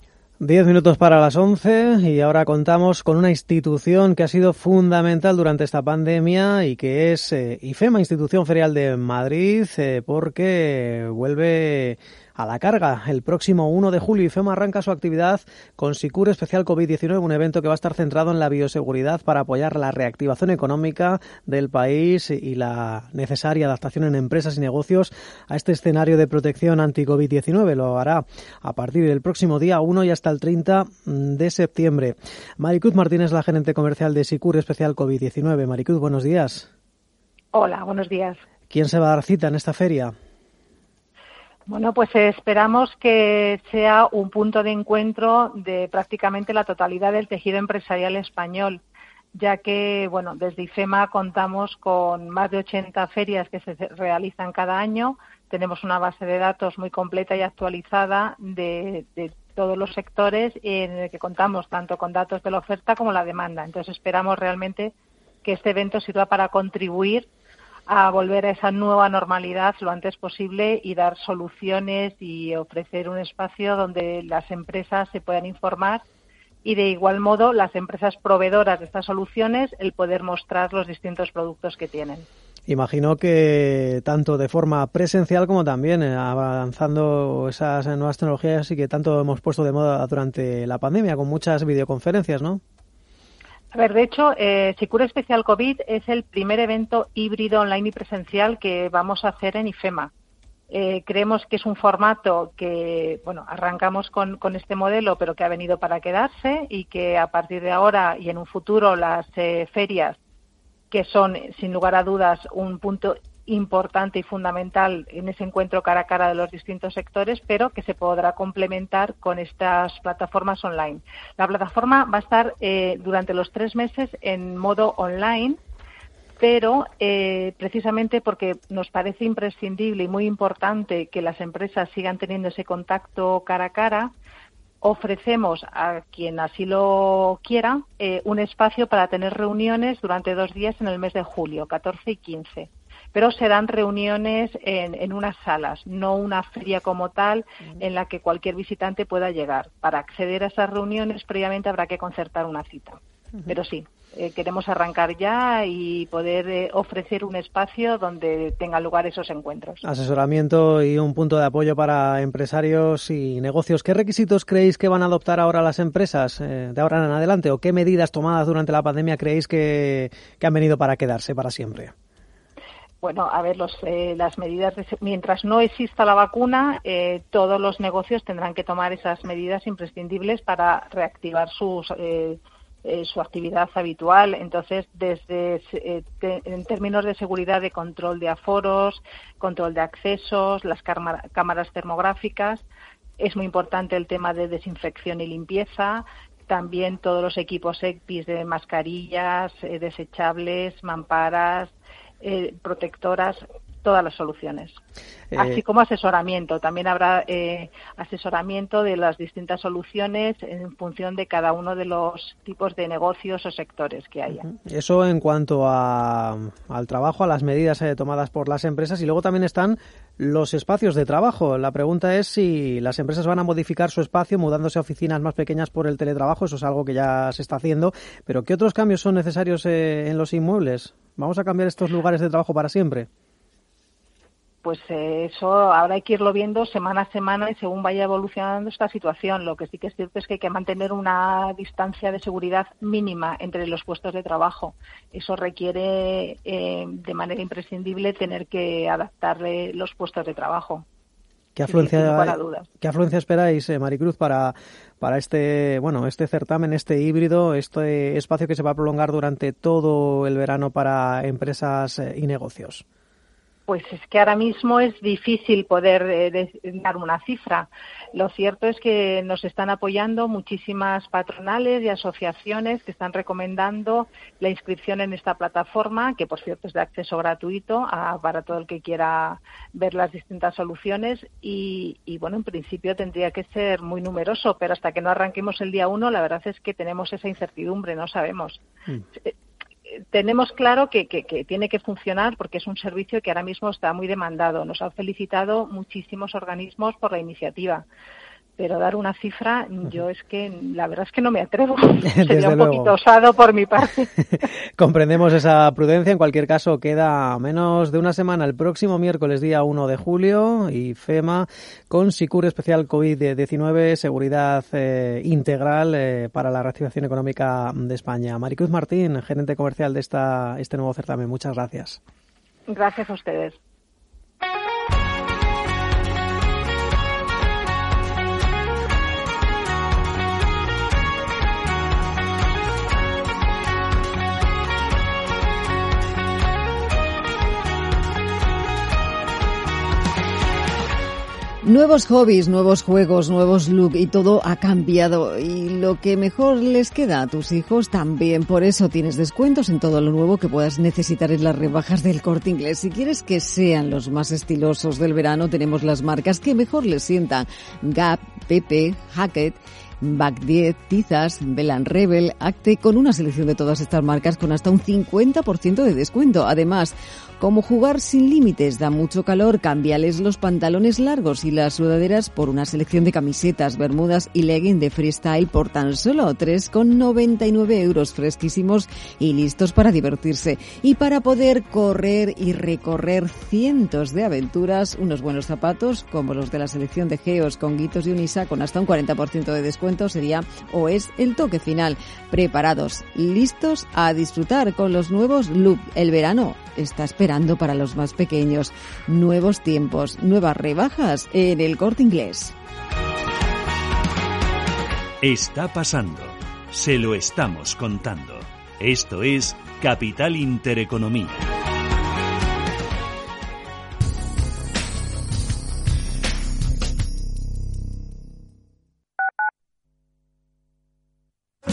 Diez minutos para las once y ahora contamos con una institución que ha sido fundamental durante esta pandemia y que es eh, IFEMA, Institución Ferial de Madrid, eh, porque vuelve a la carga. El próximo 1 de julio IFEMA arranca su actividad con Sicur Especial COVID-19, un evento que va a estar centrado en la bioseguridad para apoyar la reactivación económica del país y la necesaria adaptación en empresas y negocios a este escenario de protección anti-COVID-19. Lo hará a partir del próximo día 1 y hasta el 30 de septiembre. Maricruz Martínez, la gerente comercial de Sicur Especial COVID-19. Maricruz, buenos días. Hola, buenos días. ¿Quién se va a dar cita en esta feria? Bueno, pues esperamos que sea un punto de encuentro de prácticamente la totalidad del tejido empresarial español, ya que, bueno, desde IFEMA contamos con más de 80 ferias que se realizan cada año. Tenemos una base de datos muy completa y actualizada de, de todos los sectores en el que contamos tanto con datos de la oferta como la demanda. Entonces esperamos realmente que este evento sirva para contribuir a volver a esa nueva normalidad lo antes posible y dar soluciones y ofrecer un espacio donde las empresas se puedan informar y de igual modo las empresas proveedoras de estas soluciones el poder mostrar los distintos productos que tienen. Imagino que tanto de forma presencial como también eh, avanzando esas nuevas tecnologías y que tanto hemos puesto de moda durante la pandemia con muchas videoconferencias, ¿no? A ver, de hecho, eh, Sicura Especial COVID es el primer evento híbrido online y presencial que vamos a hacer en IFEMA. Eh, creemos que es un formato que, bueno, arrancamos con, con, este modelo, pero que ha venido para quedarse y que a partir de ahora y en un futuro las eh, ferias, que son, sin lugar a dudas, un punto importante y fundamental en ese encuentro cara a cara de los distintos sectores, pero que se podrá complementar con estas plataformas online. La plataforma va a estar eh, durante los tres meses en modo online, pero eh, precisamente porque nos parece imprescindible y muy importante que las empresas sigan teniendo ese contacto cara a cara, ofrecemos a quien así lo quiera eh, un espacio para tener reuniones durante dos días en el mes de julio, 14 y 15 pero serán reuniones en, en unas salas, no una feria como tal en la que cualquier visitante pueda llegar. Para acceder a esas reuniones previamente habrá que concertar una cita. Pero sí, eh, queremos arrancar ya y poder eh, ofrecer un espacio donde tengan lugar esos encuentros. Asesoramiento y un punto de apoyo para empresarios y negocios. ¿Qué requisitos creéis que van a adoptar ahora las empresas eh, de ahora en adelante o qué medidas tomadas durante la pandemia creéis que han venido para quedarse para siempre? Bueno, a ver, los, eh, las medidas, mientras no exista la vacuna, eh, todos los negocios tendrán que tomar esas medidas imprescindibles para reactivar sus, eh, su actividad habitual. Entonces, desde en términos de seguridad, de control de aforos, control de accesos, las cámaras termográficas, es muy importante el tema de desinfección y limpieza, también todos los equipos EPIs de mascarillas, desechables, mamparas, eh, protectoras, todas las soluciones. Eh, Así como asesoramiento. También habrá eh, asesoramiento de las distintas soluciones en función de cada uno de los tipos de negocios o sectores que haya. Eso en cuanto a, al trabajo, a las medidas tomadas por las empresas y luego también están los espacios de trabajo. La pregunta es si las empresas van a modificar su espacio mudándose a oficinas más pequeñas por el teletrabajo. Eso es algo que ya se está haciendo. Pero ¿qué otros cambios son necesarios en los inmuebles? ¿Vamos a cambiar estos lugares de trabajo para siempre? Pues eh, eso ahora hay que irlo viendo semana a semana y según vaya evolucionando esta situación. Lo que sí que es cierto es que hay que mantener una distancia de seguridad mínima entre los puestos de trabajo. Eso requiere eh, de manera imprescindible tener que adaptarle los puestos de trabajo. ¿Qué afluencia, ¿qué afluencia esperáis, eh, Maricruz, para, para este, bueno, este certamen, este híbrido, este espacio que se va a prolongar durante todo el verano para empresas y negocios? Pues es que ahora mismo es difícil poder eh, dar una cifra. Lo cierto es que nos están apoyando muchísimas patronales y asociaciones que están recomendando la inscripción en esta plataforma, que por cierto es de acceso gratuito para todo el que quiera ver las distintas soluciones. Y, bueno, en principio tendría que ser muy numeroso, pero hasta que no arranquemos el día uno, la verdad es que tenemos esa incertidumbre, no sabemos. Mm. Tenemos claro que, tiene que funcionar porque es un servicio que ahora mismo está muy demandado. Nos han felicitado muchísimos organismos por la iniciativa pero dar una cifra, yo es que la verdad es que no me atrevo. Sería un poquito osado por mi parte. Comprendemos esa prudencia. En cualquier caso, queda menos de una semana el próximo miércoles, día 1 de julio, y FEMA con SICUR especial COVID-19, seguridad eh, integral eh, para la reactivación económica de España. Maricruz Martín, gerente comercial de esta, este nuevo certamen. Muchas gracias. Gracias a ustedes. Nuevos hobbies, nuevos juegos, nuevos look y todo ha cambiado y lo que mejor les queda a tus hijos también. Por eso tienes descuentos en todo lo nuevo que puedas necesitar en las rebajas del corte inglés. Si quieres que sean los más estilosos del verano, tenemos las marcas que mejor les sientan. Gap, Pepe, Hackett, Back 10, Tizas, Belan Rebel, Acte, con una selección de todas estas marcas con hasta un 50% de descuento. Además, como jugar sin límites da mucho calor, cámbiales los pantalones largos y las sudaderas por una selección de camisetas, bermudas y legging de freestyle por tan solo 3,99 euros fresquísimos y listos para divertirse. Y para poder correr y recorrer cientos de aventuras, unos buenos zapatos como los de la selección de Geos con guitos y unisa con hasta un 40% de descuento sería o es el toque final. Preparados, listos a disfrutar con los nuevos look. El verano está esperando para los más pequeños. Nuevos tiempos, nuevas rebajas en el corte inglés. Está pasando. Se lo estamos contando. Esto es Capital Intereconomía.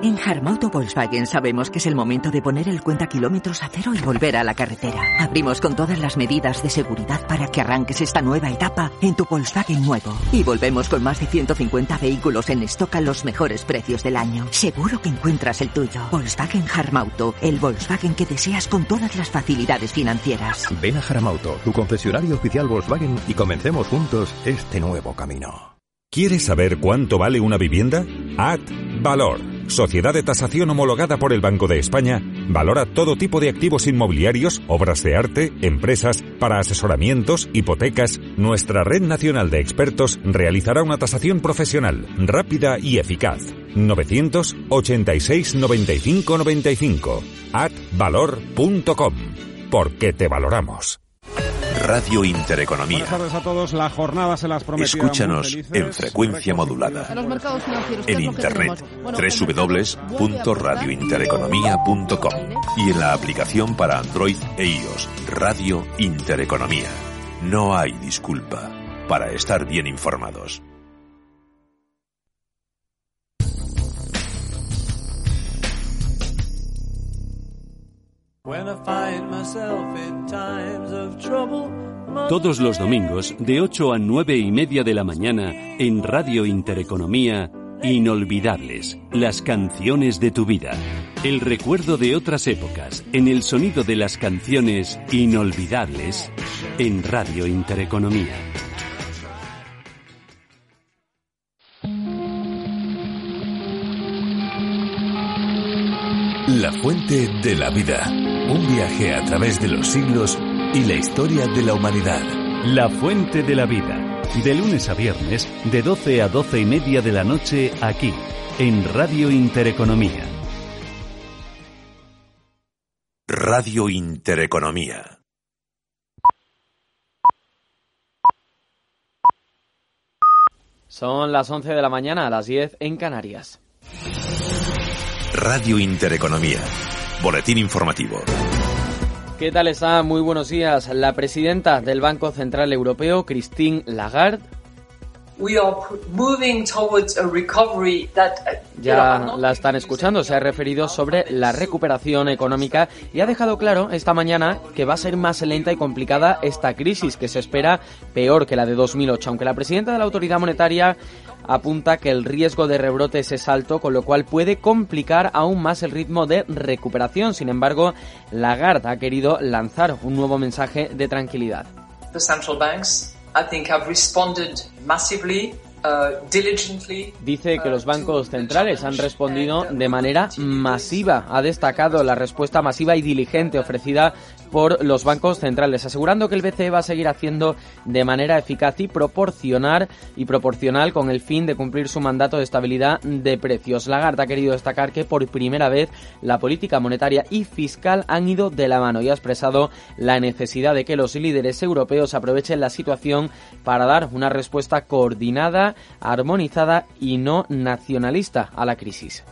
En Harmauto Volkswagen sabemos que es el momento de poner el cuenta kilómetros a cero y volver a la carretera. Abrimos con todas las medidas de seguridad para que arranques esta nueva etapa en tu Volkswagen nuevo. Y volvemos con más de 150 vehículos en stock a los mejores precios del año. Seguro que encuentras el tuyo. Volkswagen Harmauto, el Volkswagen que deseas con todas las facilidades financieras. Ven a Harmauto, tu concesionario oficial Volkswagen y comencemos juntos este nuevo camino. ¿Quieres saber cuánto vale una vivienda? Ad Valor Sociedad de tasación homologada por el Banco de España, valora todo tipo de activos inmobiliarios, obras de arte, empresas, para asesoramientos, hipotecas. Nuestra red nacional de expertos realizará una tasación profesional, rápida y eficaz. 986 95 95 atvalor.com. Porque te valoramos. Radio Intereconomía. Buenas tardes a todos. La jornada se las prometió. Escúchanos en frecuencia modulada. En internet www.radiointereconomía.com y en la aplicación para Android e iOS Radio Intereconomía. No hay disculpa para estar bien informados. Todos los domingos, de 8 a 9 y media de la mañana, en Radio Intereconomía, Inolvidables, las canciones de tu vida. El recuerdo de otras épocas, en el sonido de las canciones inolvidables, en Radio Intereconomía. La fuente de la vida. Un viaje a través de los siglos y la historia de la humanidad. La fuente de la vida. De lunes a viernes, de 12 a 12 y media de la noche, aquí, en Radio Intereconomía. Radio Intereconomía. Son las 11 de la mañana, a las 10 en Canarias. Radio Intereconomía. Boletín informativo. ¿Qué tal está? Muy buenos días. La presidenta del Banco Central Europeo, Christine Lagarde, ya la están escuchando, se ha referido sobre la recuperación económica y ha dejado claro esta mañana que va a ser más lenta y complicada esta crisis, que se espera peor que la de 2008, aunque la presidenta de la autoridad monetaria apunta que el riesgo de rebrotes es alto, con lo cual puede complicar aún más el ritmo de recuperación. Sin embargo, Lagarde ha querido lanzar un nuevo mensaje de tranquilidad. Uh, Dice que los bancos centrales han respondido de manera masiva. Ha destacado la respuesta masiva y diligente ofrecida por los bancos centrales, asegurando que el BCE va a seguir haciendo de manera eficaz y proporcionar y proporcional con el fin de cumplir su mandato de estabilidad de precios. Lagarde ha querido destacar que por primera vez la política monetaria y fiscal han ido de la mano y ha expresado la necesidad de que los líderes europeos aprovechen la situación para dar una respuesta coordinada, armonizada y no nacionalista a la crisis.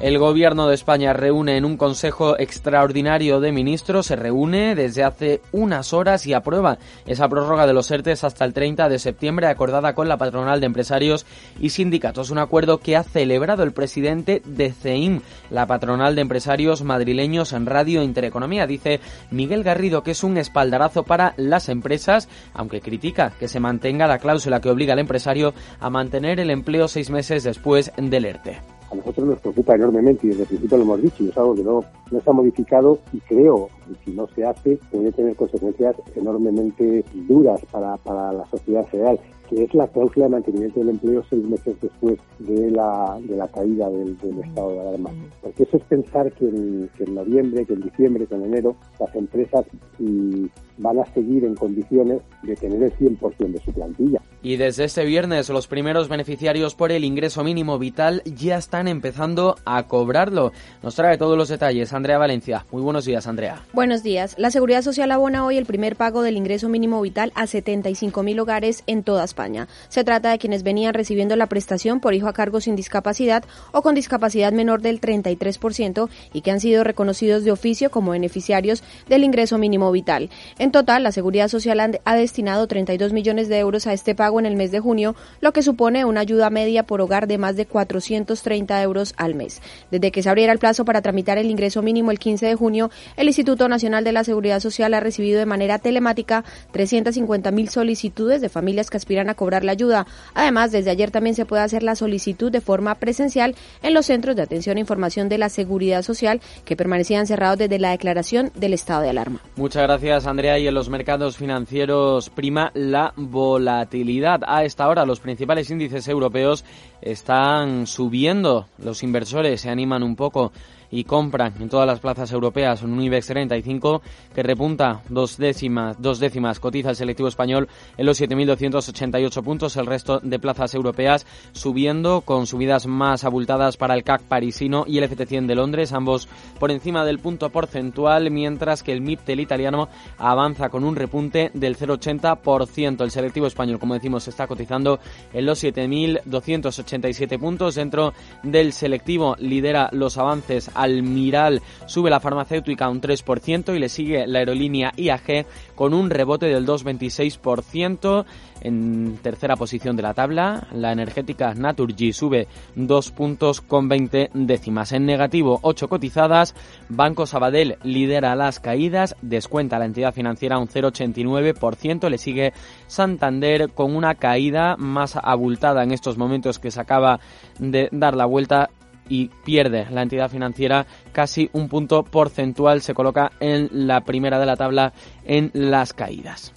El Gobierno de España reúne en un Consejo Extraordinario de Ministros, se reúne desde hace unas horas y aprueba esa prórroga de los ERTES hasta el 30 de septiembre acordada con la patronal de empresarios y sindicatos. Un acuerdo que ha celebrado el presidente de CEIM, la patronal de empresarios madrileños en Radio Intereconomía. Dice Miguel Garrido que es un espaldarazo para las empresas, aunque critica que se mantenga la cláusula que obliga al empresario a mantener el empleo seis meses después del ERTE a nosotros nos preocupa enormemente y desde el principio lo hemos dicho y es algo que no, no se ha modificado y creo que si no se hace puede tener consecuencias enormemente duras para, para la sociedad general que es la cláusula de mantenimiento del empleo seis meses después de la, de la caída del, estado de alarma. Porque eso es pensar que en, que en, noviembre, que en diciembre, que en enero las empresas mm, van a seguir en condiciones de tener el 100% de su plantilla. Y desde este viernes los primeros beneficiarios por el ingreso mínimo vital ya están empezando a cobrarlo. Nos trae todos los detalles Andrea Valencia. Muy buenos días, Andrea. Buenos días. La Seguridad Social abona hoy el primer pago del ingreso mínimo vital a 75.000 hogares en todas España. Se trata de quienes venían recibiendo la prestación por hijo a cargo sin discapacidad o con discapacidad menor del 33% y que han sido reconocidos de oficio como beneficiarios del ingreso mínimo vital. En total, la Seguridad Social ha destinado 32 millones de euros a este pago en el mes de junio, lo que supone una ayuda media por hogar de más de 430 euros al mes. Desde que se abriera el plazo para tramitar el ingreso mínimo el 15 de junio, el Instituto Nacional de la Seguridad Social ha recibido de manera telemática 350.000 solicitudes de familias que aspiran a cobrar la ayuda. Además, desde ayer también se puede hacer la solicitud de forma presencial en los centros de atención e información de la Seguridad Social que permanecían cerrados desde la declaración del estado de alarma. Muchas gracias, Andrea. Y en los mercados financieros prima la volatilidad. A esta hora, los principales índices europeos están subiendo. Los inversores se animan un poco y compran en todas las plazas europeas un IBEX 35 que repunta dos décimas, dos décimas, cotiza el selectivo español en los 7.288 puntos, el resto de plazas europeas subiendo con subidas más abultadas para el CAC parisino y el FT100 de Londres, ambos por encima del punto porcentual, mientras que el MIPTEL italiano avanza con un repunte del 0,80%. El selectivo español, como decimos, está cotizando en los 7.287 puntos. Dentro del selectivo lidera los avances Almiral sube la farmacéutica un 3% y le sigue la aerolínea IAG con un rebote del 2,26%. En tercera posición de la tabla, la energética Naturgy sube 2 puntos con 20 décimas. En negativo, 8 cotizadas. Banco Sabadell lidera las caídas, descuenta la entidad financiera un 0,89%. Le sigue Santander con una caída más abultada en estos momentos que se acaba de dar la vuelta y pierde la entidad financiera casi un punto porcentual, se coloca en la primera de la tabla en las caídas.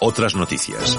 Otras noticias.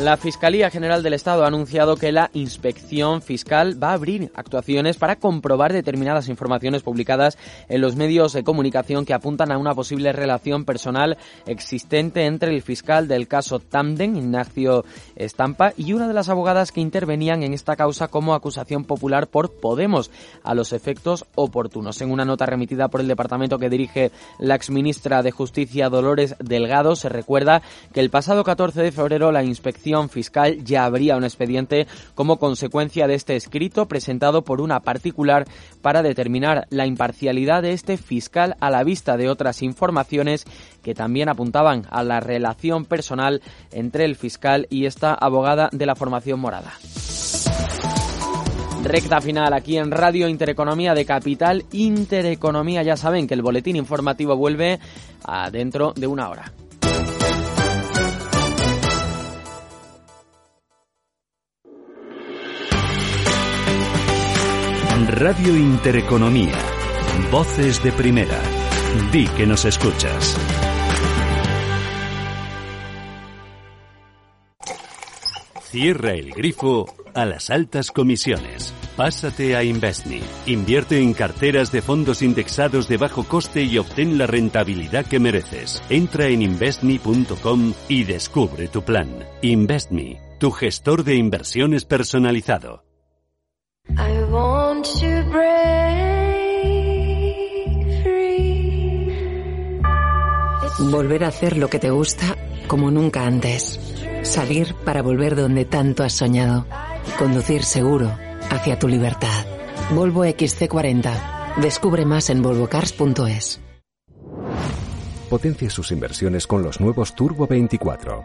La Fiscalía General del Estado ha anunciado que la inspección fiscal va a abrir actuaciones para comprobar determinadas informaciones publicadas en los medios de comunicación que apuntan a una posible relación personal existente entre el fiscal del caso Tamden, Ignacio Estampa, y una de las abogadas que intervenían en esta causa como acusación popular por Podemos, a los efectos oportunos. En una nota remitida por el departamento que dirige la exministra de Justicia Dolores Delgado, se recuerda que el pasado 14 de febrero la inspección fiscal ya habría un expediente como consecuencia de este escrito presentado por una particular para determinar la imparcialidad de este fiscal a la vista de otras informaciones que también apuntaban a la relación personal entre el fiscal y esta abogada de la formación morada. Recta final aquí en Radio Intereconomía de Capital Intereconomía. Ya saben que el boletín informativo vuelve a dentro de una hora. Radio Intereconomía. Voces de primera. Di que nos escuchas. Cierra el grifo a las altas comisiones. Pásate a Investme. Invierte en carteras de fondos indexados de bajo coste y obtén la rentabilidad que mereces. Entra en investme.com y descubre tu plan. Investme, tu gestor de inversiones personalizado. Volver a hacer lo que te gusta como nunca antes. Salir para volver donde tanto has soñado. Conducir seguro hacia tu libertad. Volvo XC40. Descubre más en volvocars.es. Potencia sus inversiones con los nuevos Turbo 24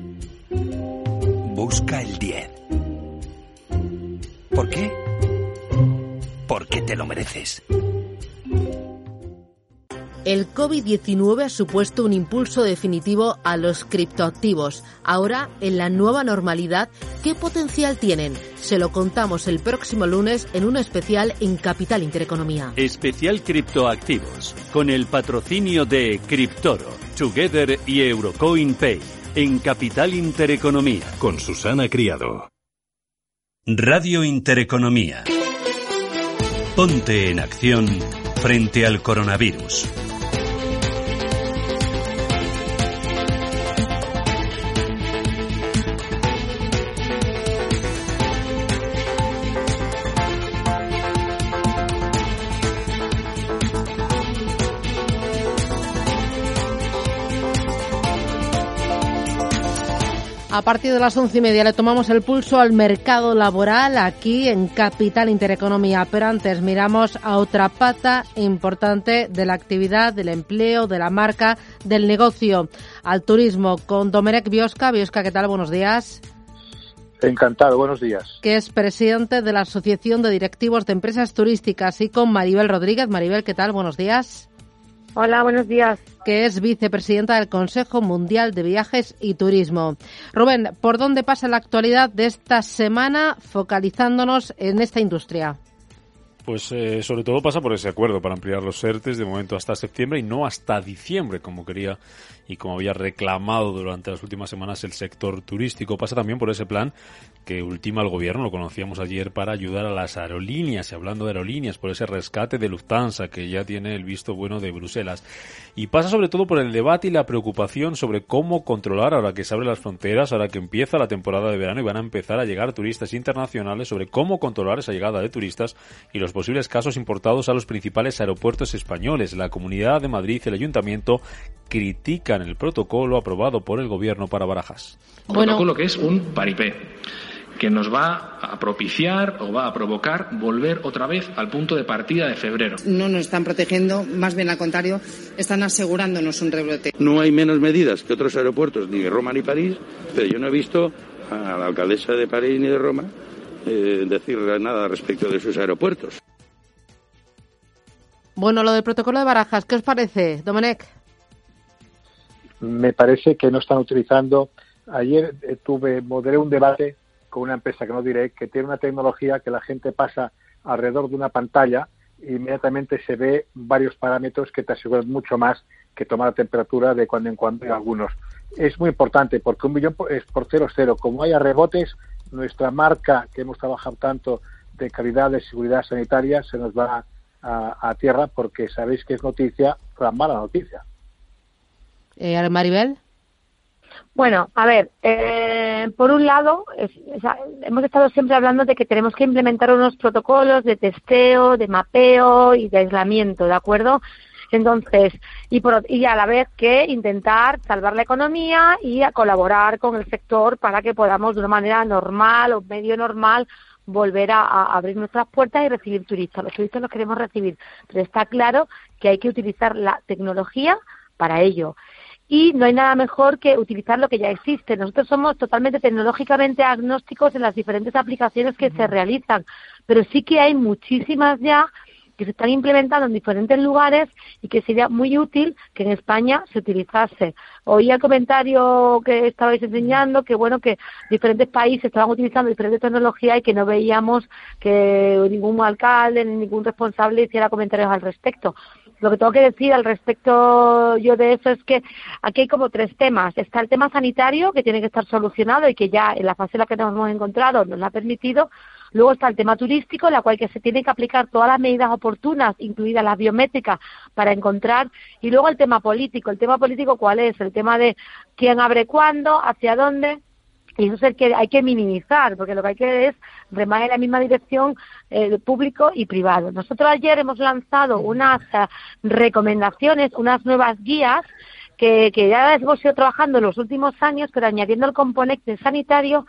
busca el 10. ¿Por qué? Porque te lo mereces. El COVID-19 ha supuesto un impulso definitivo a los criptoactivos. Ahora, en la nueva normalidad, ¿qué potencial tienen? Se lo contamos el próximo lunes en un especial en Capital Intereconomía. Especial Criptoactivos, con el patrocinio de Criptoro, Together y Eurocoin Pay en Capital Intereconomía. Con Susana Criado. Radio Intereconomía. Ponte en acción frente al coronavirus. A partir de las once y media le tomamos el pulso al mercado laboral aquí en Capital Intereconomía. Pero antes miramos a otra pata importante de la actividad, del empleo, de la marca, del negocio, al turismo, con Domenech Biosca. Biosca, ¿qué tal? Buenos días. Encantado, buenos días. Que es presidente de la Asociación de Directivos de Empresas Turísticas y con Maribel Rodríguez. Maribel, ¿qué tal? Buenos días. Hola, buenos días. Que es vicepresidenta del Consejo Mundial de Viajes y Turismo. Rubén, ¿por dónde pasa la actualidad de esta semana focalizándonos en esta industria? Pues eh, sobre todo pasa por ese acuerdo para ampliar los ERTES de momento hasta septiembre y no hasta diciembre, como quería y como había reclamado durante las últimas semanas el sector turístico. Pasa también por ese plan que ultima el gobierno, lo conocíamos ayer, para ayudar a las aerolíneas, y hablando de aerolíneas, por ese rescate de Lufthansa, que ya tiene el visto bueno de Bruselas. Y pasa sobre todo por el debate y la preocupación sobre cómo controlar, ahora que se abren las fronteras, ahora que empieza la temporada de verano y van a empezar a llegar turistas internacionales, sobre cómo controlar esa llegada de turistas y los posibles casos importados a los principales aeropuertos españoles. La Comunidad de Madrid y el Ayuntamiento critican el protocolo aprobado por el gobierno para Barajas. Un protocolo que es un paripé que nos va a propiciar o va a provocar volver otra vez al punto de partida de febrero. No nos están protegiendo, más bien al contrario, están asegurándonos un rebrote. No hay menos medidas que otros aeropuertos, ni de Roma ni París, pero yo no he visto a la alcaldesa de París ni de Roma eh, decir nada respecto de sus aeropuertos. Bueno, lo del protocolo de barajas, ¿qué os parece, Domenech? Me parece que no están utilizando. Ayer eh, tuve, moderé un debate con una empresa que no diré, que tiene una tecnología que la gente pasa alrededor de una pantalla e inmediatamente se ve varios parámetros que te aseguran mucho más que tomar la temperatura de cuando en cuando en algunos. Es muy importante porque un millón es por cero cero. Como haya rebotes, nuestra marca que hemos trabajado tanto de calidad de seguridad sanitaria se nos va a, a tierra porque sabéis que es noticia, la mala noticia. Eh, Maribel. Bueno, a ver, eh, por un lado, hemos estado siempre hablando de que tenemos que implementar unos protocolos de testeo, de mapeo y de aislamiento, ¿de acuerdo? Entonces, y, por, y a la vez que intentar salvar la economía y a colaborar con el sector para que podamos de una manera normal o medio normal volver a, a, abrir nuestras puertas y recibir turistas. Los turistas los queremos recibir, pero está claro que hay que utilizar la tecnología para ello y no hay nada mejor que utilizar lo que ya existe. Nosotros somos totalmente tecnológicamente agnósticos en las diferentes aplicaciones que se realizan, pero sí que hay muchísimas ya que se están implementando en diferentes lugares y que sería muy útil que en España se utilizase. Oí el comentario que estabais enseñando que bueno que diferentes países estaban utilizando diferentes tecnologías y que no veíamos que ningún alcalde ni ningún responsable hiciera comentarios al respecto. Lo que tengo que decir al respecto yo de eso es que aquí hay como tres temas. Está el tema sanitario, que tiene que estar solucionado y que ya en la fase en la que nos hemos encontrado nos lo ha permitido. Luego está el tema turístico, en la cual que se tienen que aplicar todas las medidas oportunas, incluidas las biométricas, para encontrar. Y luego el tema político. ¿El tema político cuál es? El tema de quién abre cuándo, hacia dónde y eso es el que hay que minimizar, porque lo que hay que es remar en la misma dirección eh, público y privado. Nosotros ayer hemos lanzado unas uh, recomendaciones, unas nuevas guías que, que ya hemos ido trabajando en los últimos años, pero añadiendo el componente sanitario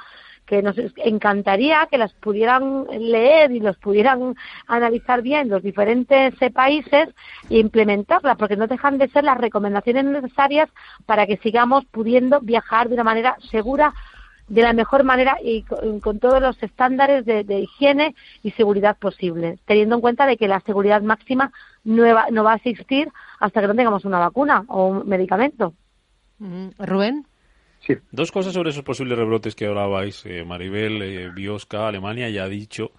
que nos encantaría que las pudieran leer y los pudieran analizar bien los diferentes países e implementarlas, porque no dejan de ser las recomendaciones necesarias para que sigamos pudiendo viajar de una manera segura, de la mejor manera y con, todos los estándares de, higiene y seguridad posibles, teniendo en cuenta de que la seguridad máxima no va, no va a existir hasta que no tengamos una vacuna o un medicamento. Rubén. Dos cosas sobre esos posibles rebrotes que hablabais. Eh, Maribel eh, Biosca, Alemania, ya ha dicho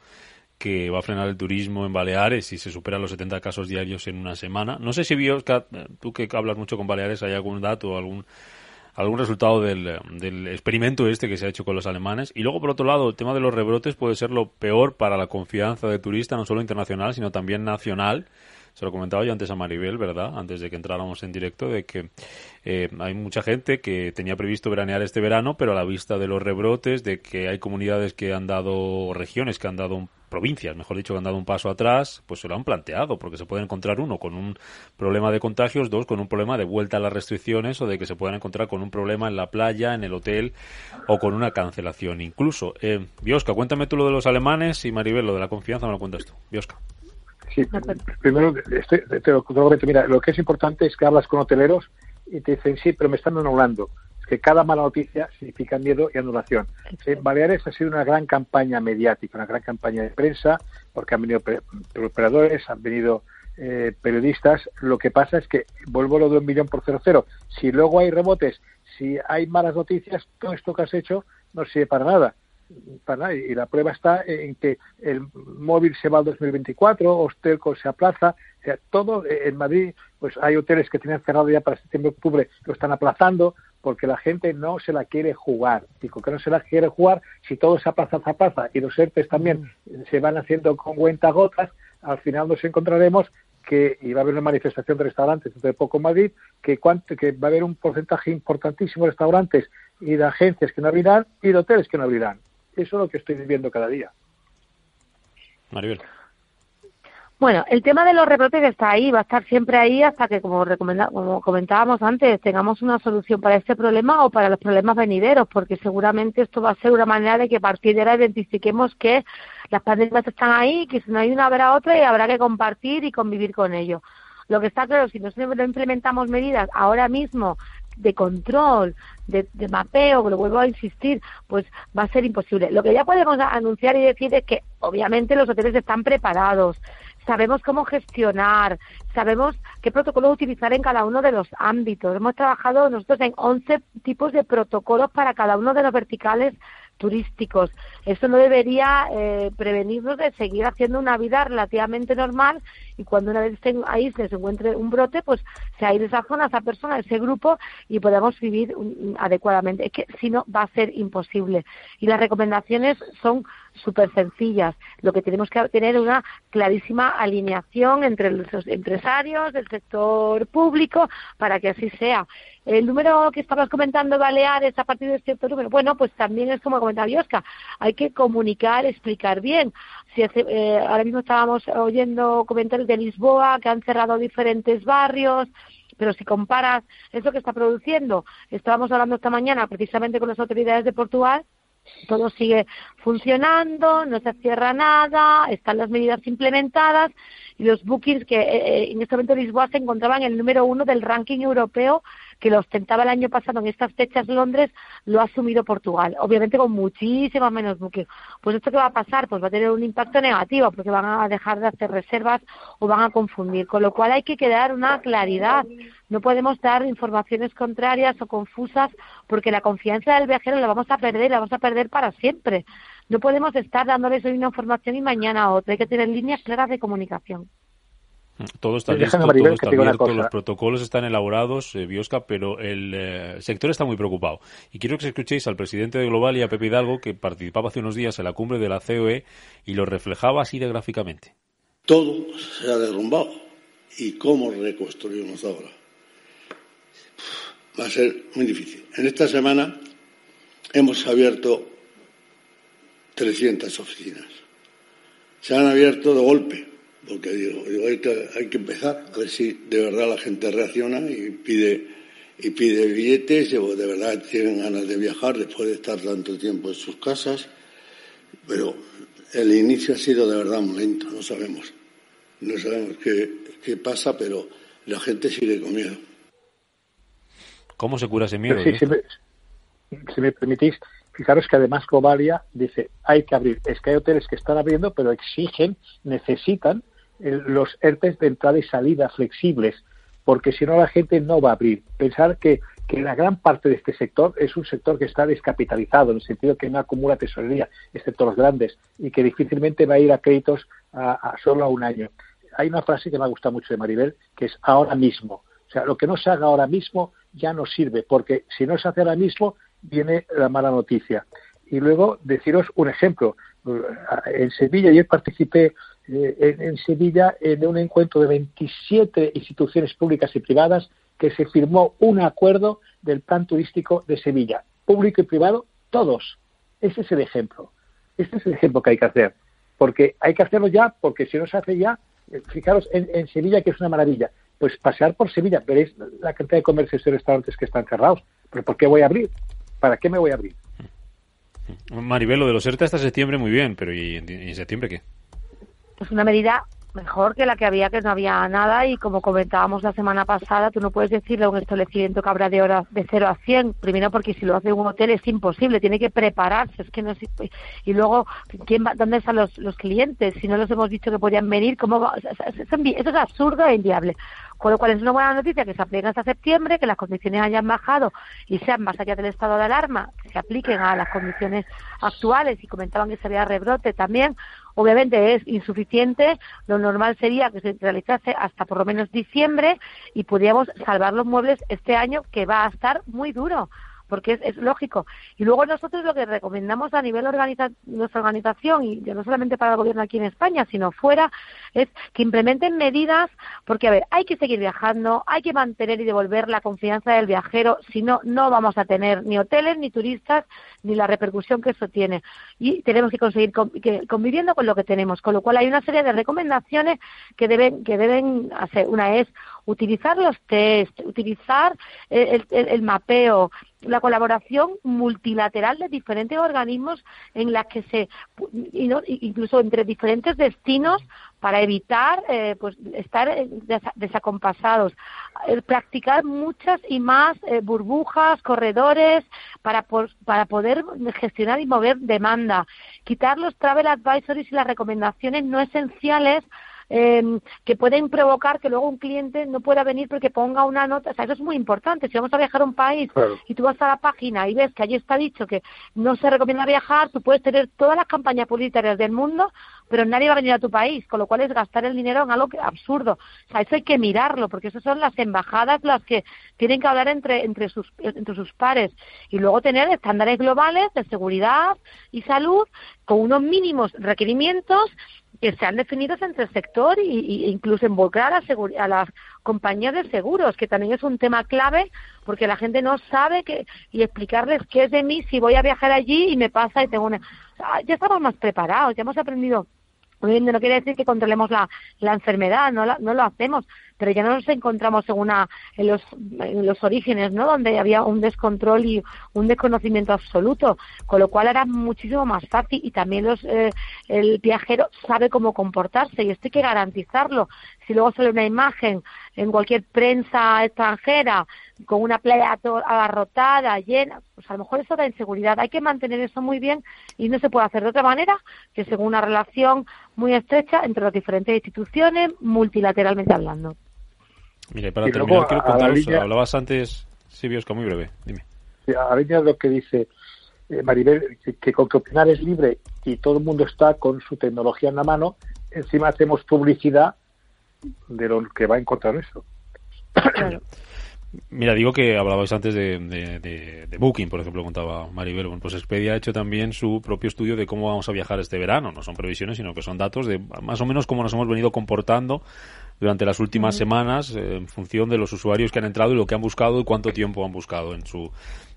que va a frenar el turismo en Baleares si se superan los 70 casos diarios en una semana. No sé si Biosca, tú que hablas mucho con Baleares, hay algún dato algún algún resultado del, del experimento este que se ha hecho con los alemanes. Y luego, por otro lado, el tema de los rebrotes puede ser lo peor para la confianza de turista, no solo internacional, sino también nacional se lo comentaba yo antes a Maribel, ¿verdad? Antes de que entráramos en directo, de que eh, hay mucha gente que tenía previsto veranear este verano, pero a la vista de los rebrotes, de que hay comunidades que han dado, regiones que han dado provincias, mejor dicho, que han dado un paso atrás, pues se lo han planteado, porque se puede encontrar uno con un problema de contagios, dos con un problema de vuelta a las restricciones o de que se puedan encontrar con un problema en la playa, en el hotel o con una cancelación incluso. Eh, Biosca, cuéntame tú lo de los alemanes y Maribel, lo de la confianza, me lo cuentas tú. Biosca. Sí, primero, este, te lo comento. Mira, lo que es importante es que hablas con hoteleros y te dicen, sí, pero me están anulando. Es que cada mala noticia significa miedo y anulación. En Baleares ha sido una gran campaña mediática, una gran campaña de prensa, porque han venido operadores, han venido eh, periodistas. Lo que pasa es que, vuelvo a lo de un millón por cero cero, si luego hay rebotes, si hay malas noticias, todo esto que has hecho no sirve para nada para Y la prueba está en que el móvil se va al 2024, Hostelco se aplaza, o sea, todo en Madrid, pues hay hoteles que tienen cerrado ya para septiembre-octubre, lo están aplazando porque la gente no se la quiere jugar. Digo que no se la quiere jugar si todo se aplaza, se aplaza y los ERTES también se van haciendo con gotas, al final nos encontraremos que y va a haber una manifestación de restaurantes dentro de poco en Madrid, que, que va a haber un porcentaje importantísimo de restaurantes y de agencias que no abrirán y de hoteles que no abrirán. Eso es lo que estoy viviendo cada día. Maribel. Bueno, el tema de los rebrotes está ahí, va a estar siempre ahí hasta que, como, como comentábamos antes, tengamos una solución para este problema o para los problemas venideros, porque seguramente esto va a ser una manera de que a partir de ahora identifiquemos que las pandemias están ahí, que si no hay una habrá otra y habrá que compartir y convivir con ello. Lo que está claro, si no implementamos medidas ahora mismo de control, de, mapeo, que lo vuelvo a insistir, pues va a ser imposible. Lo que ya podemos anunciar y decir es que obviamente los hoteles están preparados, sabemos cómo gestionar, sabemos qué protocolos utilizar en cada uno de los ámbitos. Hemos trabajado nosotros en 11 tipos de protocolos para cada uno de los verticales turísticos. Eso no debería eh, prevenirnos de seguir haciendo una vida relativamente normal y cuando una vez ahí se encuentre un brote, pues se aire esa zona, esa persona, ese grupo y podamos vivir adecuadamente. Es que si no, va a ser imposible. Y las recomendaciones son súper sencillas. Lo que tenemos que tener es una clarísima alineación entre los empresarios, del sector público, para que así sea. El número que estabas comentando, Baleares, a partir de cierto número, bueno, pues también es como comentaba Yosca, hay que comunicar, explicar bien. Si eh, ahora mismo estábamos oyendo comentarios de Lisboa que han cerrado diferentes barrios, pero si comparas eso que está produciendo, estábamos hablando esta mañana precisamente con las autoridades de Portugal, todo sigue funcionando, no se cierra nada, están las medidas implementadas los bookings que en este momento Lisboa se encontraban en el número uno del ranking europeo que lo ostentaba el año pasado en estas fechas Londres, lo ha asumido Portugal, obviamente con muchísima menos booking. Pues esto que va a pasar, pues va a tener un impacto negativo porque van a dejar de hacer reservas o van a confundir, con lo cual hay que quedar una claridad. No podemos dar informaciones contrarias o confusas porque la confianza del viajero la vamos a perder, la vamos a perder para siempre. No podemos estar dándoles hoy una información y mañana otra. Hay que tener líneas claras de comunicación. Todo está listo, todo está abierto, los protocolos están elaborados, eh, Biosca, pero el eh, sector está muy preocupado. Y quiero que escuchéis al presidente de Global y a Pepe Hidalgo, que participaba hace unos días en la cumbre de la COE y lo reflejaba así de gráficamente. Todo se ha derrumbado. ¿Y cómo reconstruimos ahora? Va a ser muy difícil. En esta semana hemos abierto 300 oficinas. Se han abierto de golpe porque digo, hay, que, hay que empezar a ver si de verdad la gente reacciona y pide y pide billetes, o de verdad tienen ganas de viajar después de estar tanto tiempo en sus casas, pero el inicio ha sido de verdad muy lento, no sabemos, no sabemos qué, qué pasa, pero la gente sigue con miedo. ¿Cómo se cura ese miedo? si, me, si me permitís, Fijaros que además Globalia dice, hay que abrir. Es que hay hoteles que están abriendo, pero exigen, necesitan los ERTES de entrada y salida flexibles, porque si no la gente no va a abrir. Pensar que, que la gran parte de este sector es un sector que está descapitalizado, en el sentido que no acumula tesorería, excepto los grandes, y que difícilmente va a ir a créditos a, solo a un año. Hay una frase que me ha gustado mucho de Maribel, que es ahora mismo. Sea, lo que no se haga ahora mismo ya no sirve, porque si no se hace ahora mismo, viene la mala noticia. Y luego deciros un ejemplo. En Sevilla, yo participé eh, en, Sevilla en un encuentro de 27 instituciones públicas y privadas que se firmó un acuerdo del plan turístico de Sevilla, público y privado, todos. Ese es el ejemplo. Este es el ejemplo que hay que hacer. Porque hay que hacerlo ya, porque si no se hace ya, eh, fijaros en, Sevilla, que es una maravilla. Pues pasear por Sevilla, veréis la cantidad de comercios y restaurantes que están cerrados. ¿Pero por qué voy a abrir? ¿Para qué me voy a abrir? Maribel, lo de los ERTE hasta septiembre muy bien, pero ¿y en septiembre qué? pues una medida mejor que la que había, que no había nada y como comentábamos la semana pasada, tú no puedes decirle a un establecimiento que habrá de horas de 0 a 100, primero porque si lo hace un hotel es imposible, tiene que prepararse, es que no y luego quién va, dónde están los, los clientes, si no los hemos dicho que podían venir, cómo va? eso es absurdo e inviable. Con lo cual es una buena noticia que se apliquen hasta septiembre, que las condiciones hayan bajado y sean más allá del estado de alarma, que se apliquen a las condiciones actuales y comentaban que se había rebrote también. Obviamente es insuficiente, lo normal sería que se realizase hasta por lo menos diciembre y pudiéramos salvar los muebles este año que va a estar muy duro porque es, lógico. Y luego nosotros lo que recomendamos a nivel de nuestra organización, y no solamente para el gobierno aquí en España, sino fuera, es que implementen medidas, porque, a ver, hay que seguir viajando, hay que mantener y devolver la confianza del viajero, si no, no vamos a tener ni hoteles, ni turistas, ni la repercusión que eso tiene. Y tenemos que conseguir conviviendo con lo que tenemos, con lo cual hay una serie de recomendaciones que deben, que deben hacer. Una es utilizar los test, utilizar el, mapeo, la colaboración multilateral de diferentes organismos en las que se, incluso entre diferentes destinos, para evitar eh, pues estar eh, desacompasados, eh, practicar muchas y más burbujas, corredores para, para poder gestionar y mover demanda, quitar los travel advisories y las recomendaciones no esenciales eh, que pueden provocar que luego un cliente no pueda venir porque ponga una nota. O sea, eso es muy importante. Si vamos a viajar a un país y tú vas a la página y ves que allí está dicho que no se recomienda viajar, tú puedes tener todas las campañas publicitarias del mundo, pero nadie va a venir a tu país, con lo cual es gastar el dinero en algo que, absurdo. O sea, eso hay que mirarlo, porque esas son las embajadas las que tienen que hablar entre, entre, sus, entre sus pares y luego tener estándares globales de seguridad y salud con unos mínimos requerimientos que sean definidos entre el sector e incluso involucrar a, a, las compañías de seguros, que también es un tema clave porque la gente no sabe que, y explicarles qué es de mí si voy a viajar allí y me pasa y tengo una... ya estamos más preparados, ya hemos aprendido. No quiere decir que controlemos la, la enfermedad, no, no lo hacemos, pero ya no nos encontramos en, una, en, los, en los orígenes, ¿no? Donde había un descontrol y un desconocimiento absoluto, con lo cual era muchísimo más fácil y también los, eh, el viajero sabe cómo comportarse y esto hay que garantizarlo. Si luego sale una imagen en cualquier prensa extranjera con una playa abarrotada, llena, pues a lo mejor eso da inseguridad. Hay que mantener eso muy bien y no se puede hacer de otra manera que según una relación muy estrecha entre las diferentes instituciones, multilateralmente hablando. Mire, para terminar, quiero contaros, hablabas antes, sí, Biosca, muy breve, dime. A línea de lo que dice eh, Maribel, que, con que opinar es libre y todo el mundo está con su tecnología en la mano, encima hacemos publicidad de lo que va a encontrar eso. Mira, digo que hablabais antes de, de, Booking, por ejemplo, contaba Maribel. Bueno, pues Expedia ha hecho también su propio estudio de cómo vamos a viajar este verano. No son previsiones, sino que son datos de más o menos cómo nos hemos venido comportando durante las últimas semanas eh, en función de los usuarios que han entrado y lo que han buscado y cuánto tiempo han buscado en su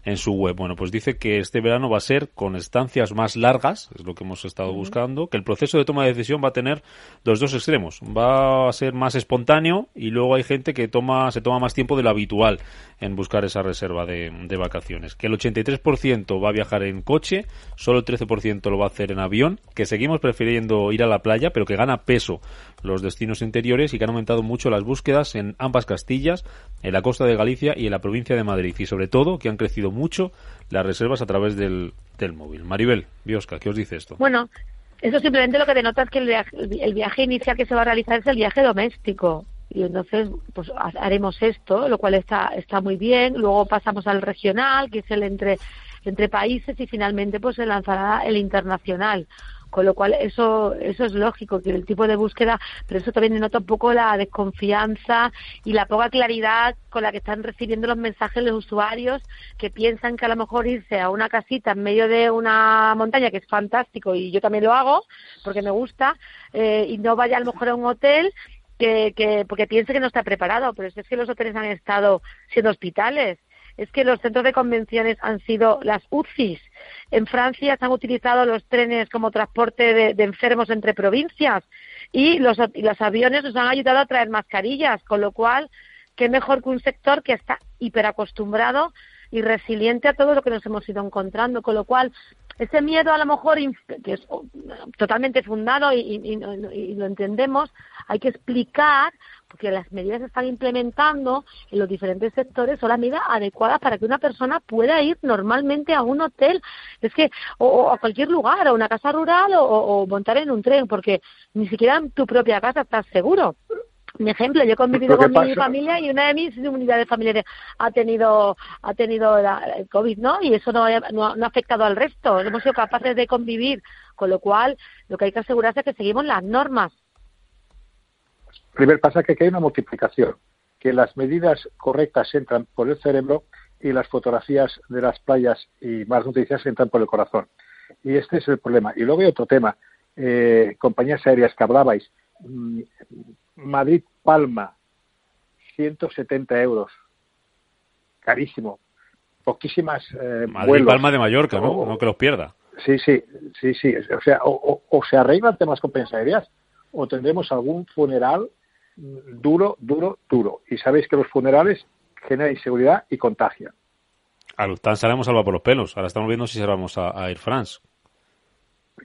en su web. Bueno, pues dice que este verano va a ser con estancias más largas, es lo que hemos estado buscando, que el proceso de toma de decisión va a tener los dos extremos. Va a ser más espontáneo y luego hay gente que toma, se toma más tiempo de lo habitual en buscar esa reserva de, de vacaciones. Que el 83% va a viajar en coche, solo el 13% lo va a hacer en avión, que seguimos prefiriendo ir a la playa, pero que gana peso los destinos interiores y que han aumentado mucho las búsquedas en ambas Castillas, en la costa de Galicia y en la provincia de Madrid. Y sobre todo que han crecido mucho las reservas a través del, del móvil. Maribel, Biosca, ¿qué os dice esto? Bueno, eso simplemente lo que denota es que el viaje, el viaje inicial que se va a realizar es el viaje doméstico y entonces pues haremos esto, lo cual está está muy bien. Luego pasamos al regional, que es el entre entre países y finalmente pues se lanzará el internacional. Con lo cual eso, eso es lógico, que el tipo de búsqueda, pero eso también denota un poco la desconfianza y la poca claridad con la que están recibiendo los mensajes los usuarios que piensan que a lo mejor irse a una casita en medio de una montaña, que es fantástico y yo también lo hago porque me gusta, eh, y no vaya a lo mejor a un hotel que, que porque piense que no está preparado, pero es que los hoteles han estado siendo hospitales es que los centros de convenciones han sido las UCIs. En Francia se han utilizado los trenes como transporte de, enfermos entre provincias y los, y los aviones nos han ayudado a traer mascarillas, con lo cual, qué mejor que un sector que está hiperacostumbrado y resiliente a todo lo que nos hemos ido encontrando, con lo cual ese miedo a lo mejor que es totalmente fundado y, lo entendemos, hay que explicar porque las medidas que se están implementando en los diferentes sectores son las medidas adecuadas para que una persona pueda ir normalmente a un hotel, es que o, a cualquier lugar, a una casa rural o, o montar en un tren, porque ni siquiera en tu propia casa estás seguro mi ejemplo, yo he convivido con mi familia y una de mis unidades familiares ha tenido ha tenido el COVID, ¿no? Y eso no, ha afectado al resto. Hemos sido capaces de convivir, con lo cual lo que hay que asegurarse es que seguimos las normas. Primero pasa que hay una multiplicación, que las medidas correctas entran por el cerebro y las fotografías de las playas y más noticias entran por el corazón. Y este es el problema. Y luego hay otro tema, eh, compañías aéreas que hablabais. Mm, Madrid-Palma, 170 euros. Carísimo. Poquísimas eh, Madrid-Palma de Mallorca, ¿no? no que los pierda. Sí, sí, sí, sí. O sea, o, se arreglan temas con aéreas o tendremos algún funeral duro, duro, duro. Y sabéis que los funerales generan inseguridad y contagian. A Lufthansa le hemos salvado por los pelos. Ahora estamos viendo si salvamos a, a Air France.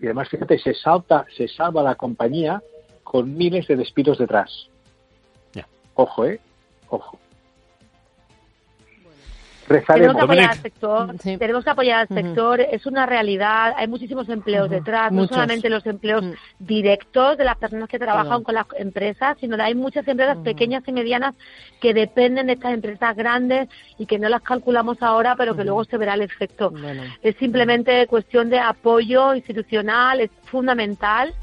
Y además, fíjate, se salta, se salva la compañía con miles de despidos detrás. Ojo, ¿eh? Ojo. Tenemos que apoyar al sector, tenemos que apoyar al sector, es una realidad, hay muchísimos empleos detrás, no solamente los empleos directos de las personas que trabajan con las empresas, sino que hay muchas empresas pequeñas y medianas que dependen de estas empresas grandes y que no las calculamos ahora, pero que luego se verá el efecto. Es simplemente cuestión de apoyo institucional, es fundamental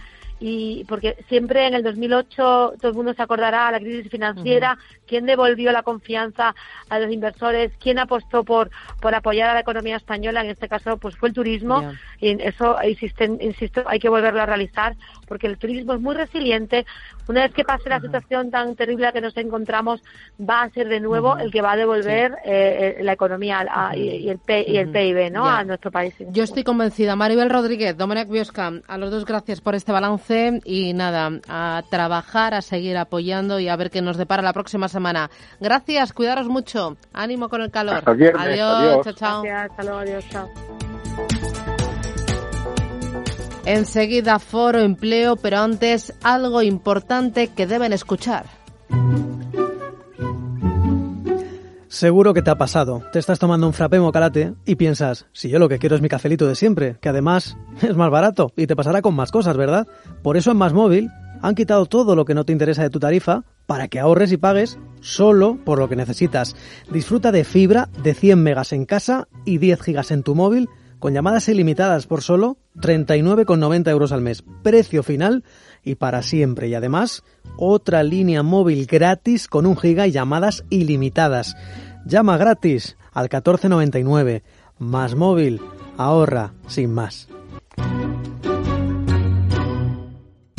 y porque siempre en el 2008 todo el mundo se acordará la crisis financiera, quién devolvió la confianza a los inversores, quién apostó por por apoyar a la economía española, en este caso pues fue el turismo y eso insisto, hay que volverlo a realizar porque el turismo es muy resiliente. Una vez que pase la situación tan terrible que nos encontramos, va a ser de nuevo el que va a devolver eh, eh, la economía y, el PIB ¿no? a nuestro país. Yo estoy convencida. Maribel Rodríguez, Dominic Biosca, a los dos gracias por este balance y nada, a trabajar, a seguir apoyando y a ver qué nos depara la próxima semana. Gracias, cuidaros mucho. Ánimo con el calor. adiós, chao, chao. hasta luego, adiós, chao. Enseguida foro, empleo, pero antes algo importante que deben escuchar. Seguro que te ha pasado. Te estás tomando un frappé calate y piensas, si yo lo que quiero es mi cafelito de siempre, que además es más barato y te pasará con más cosas, ¿verdad? Por eso en Más Móvil han quitado todo lo que no te interesa de tu tarifa para que ahorres y pagues solo por lo que necesitas. Disfruta de fibra de 100 megas en casa y 10 gigas en tu móvil con llamadas ilimitadas por solo 39,90 euros al mes. Precio final y para siempre. Y además, otra línea móvil gratis con un giga y llamadas ilimitadas. Llama gratis al 1499. Más móvil. Ahorra sin más.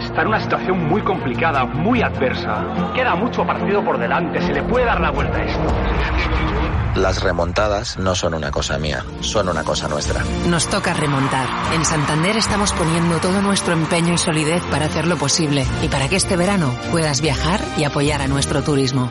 Está en una situación muy complicada, muy adversa. Queda mucho partido por delante, se le puede dar la vuelta a esto. Las remontadas no son una cosa mía, son una cosa nuestra. Nos toca remontar. En Santander estamos poniendo todo nuestro empeño y solidez para hacerlo posible y para que este verano puedas viajar y apoyar a nuestro turismo.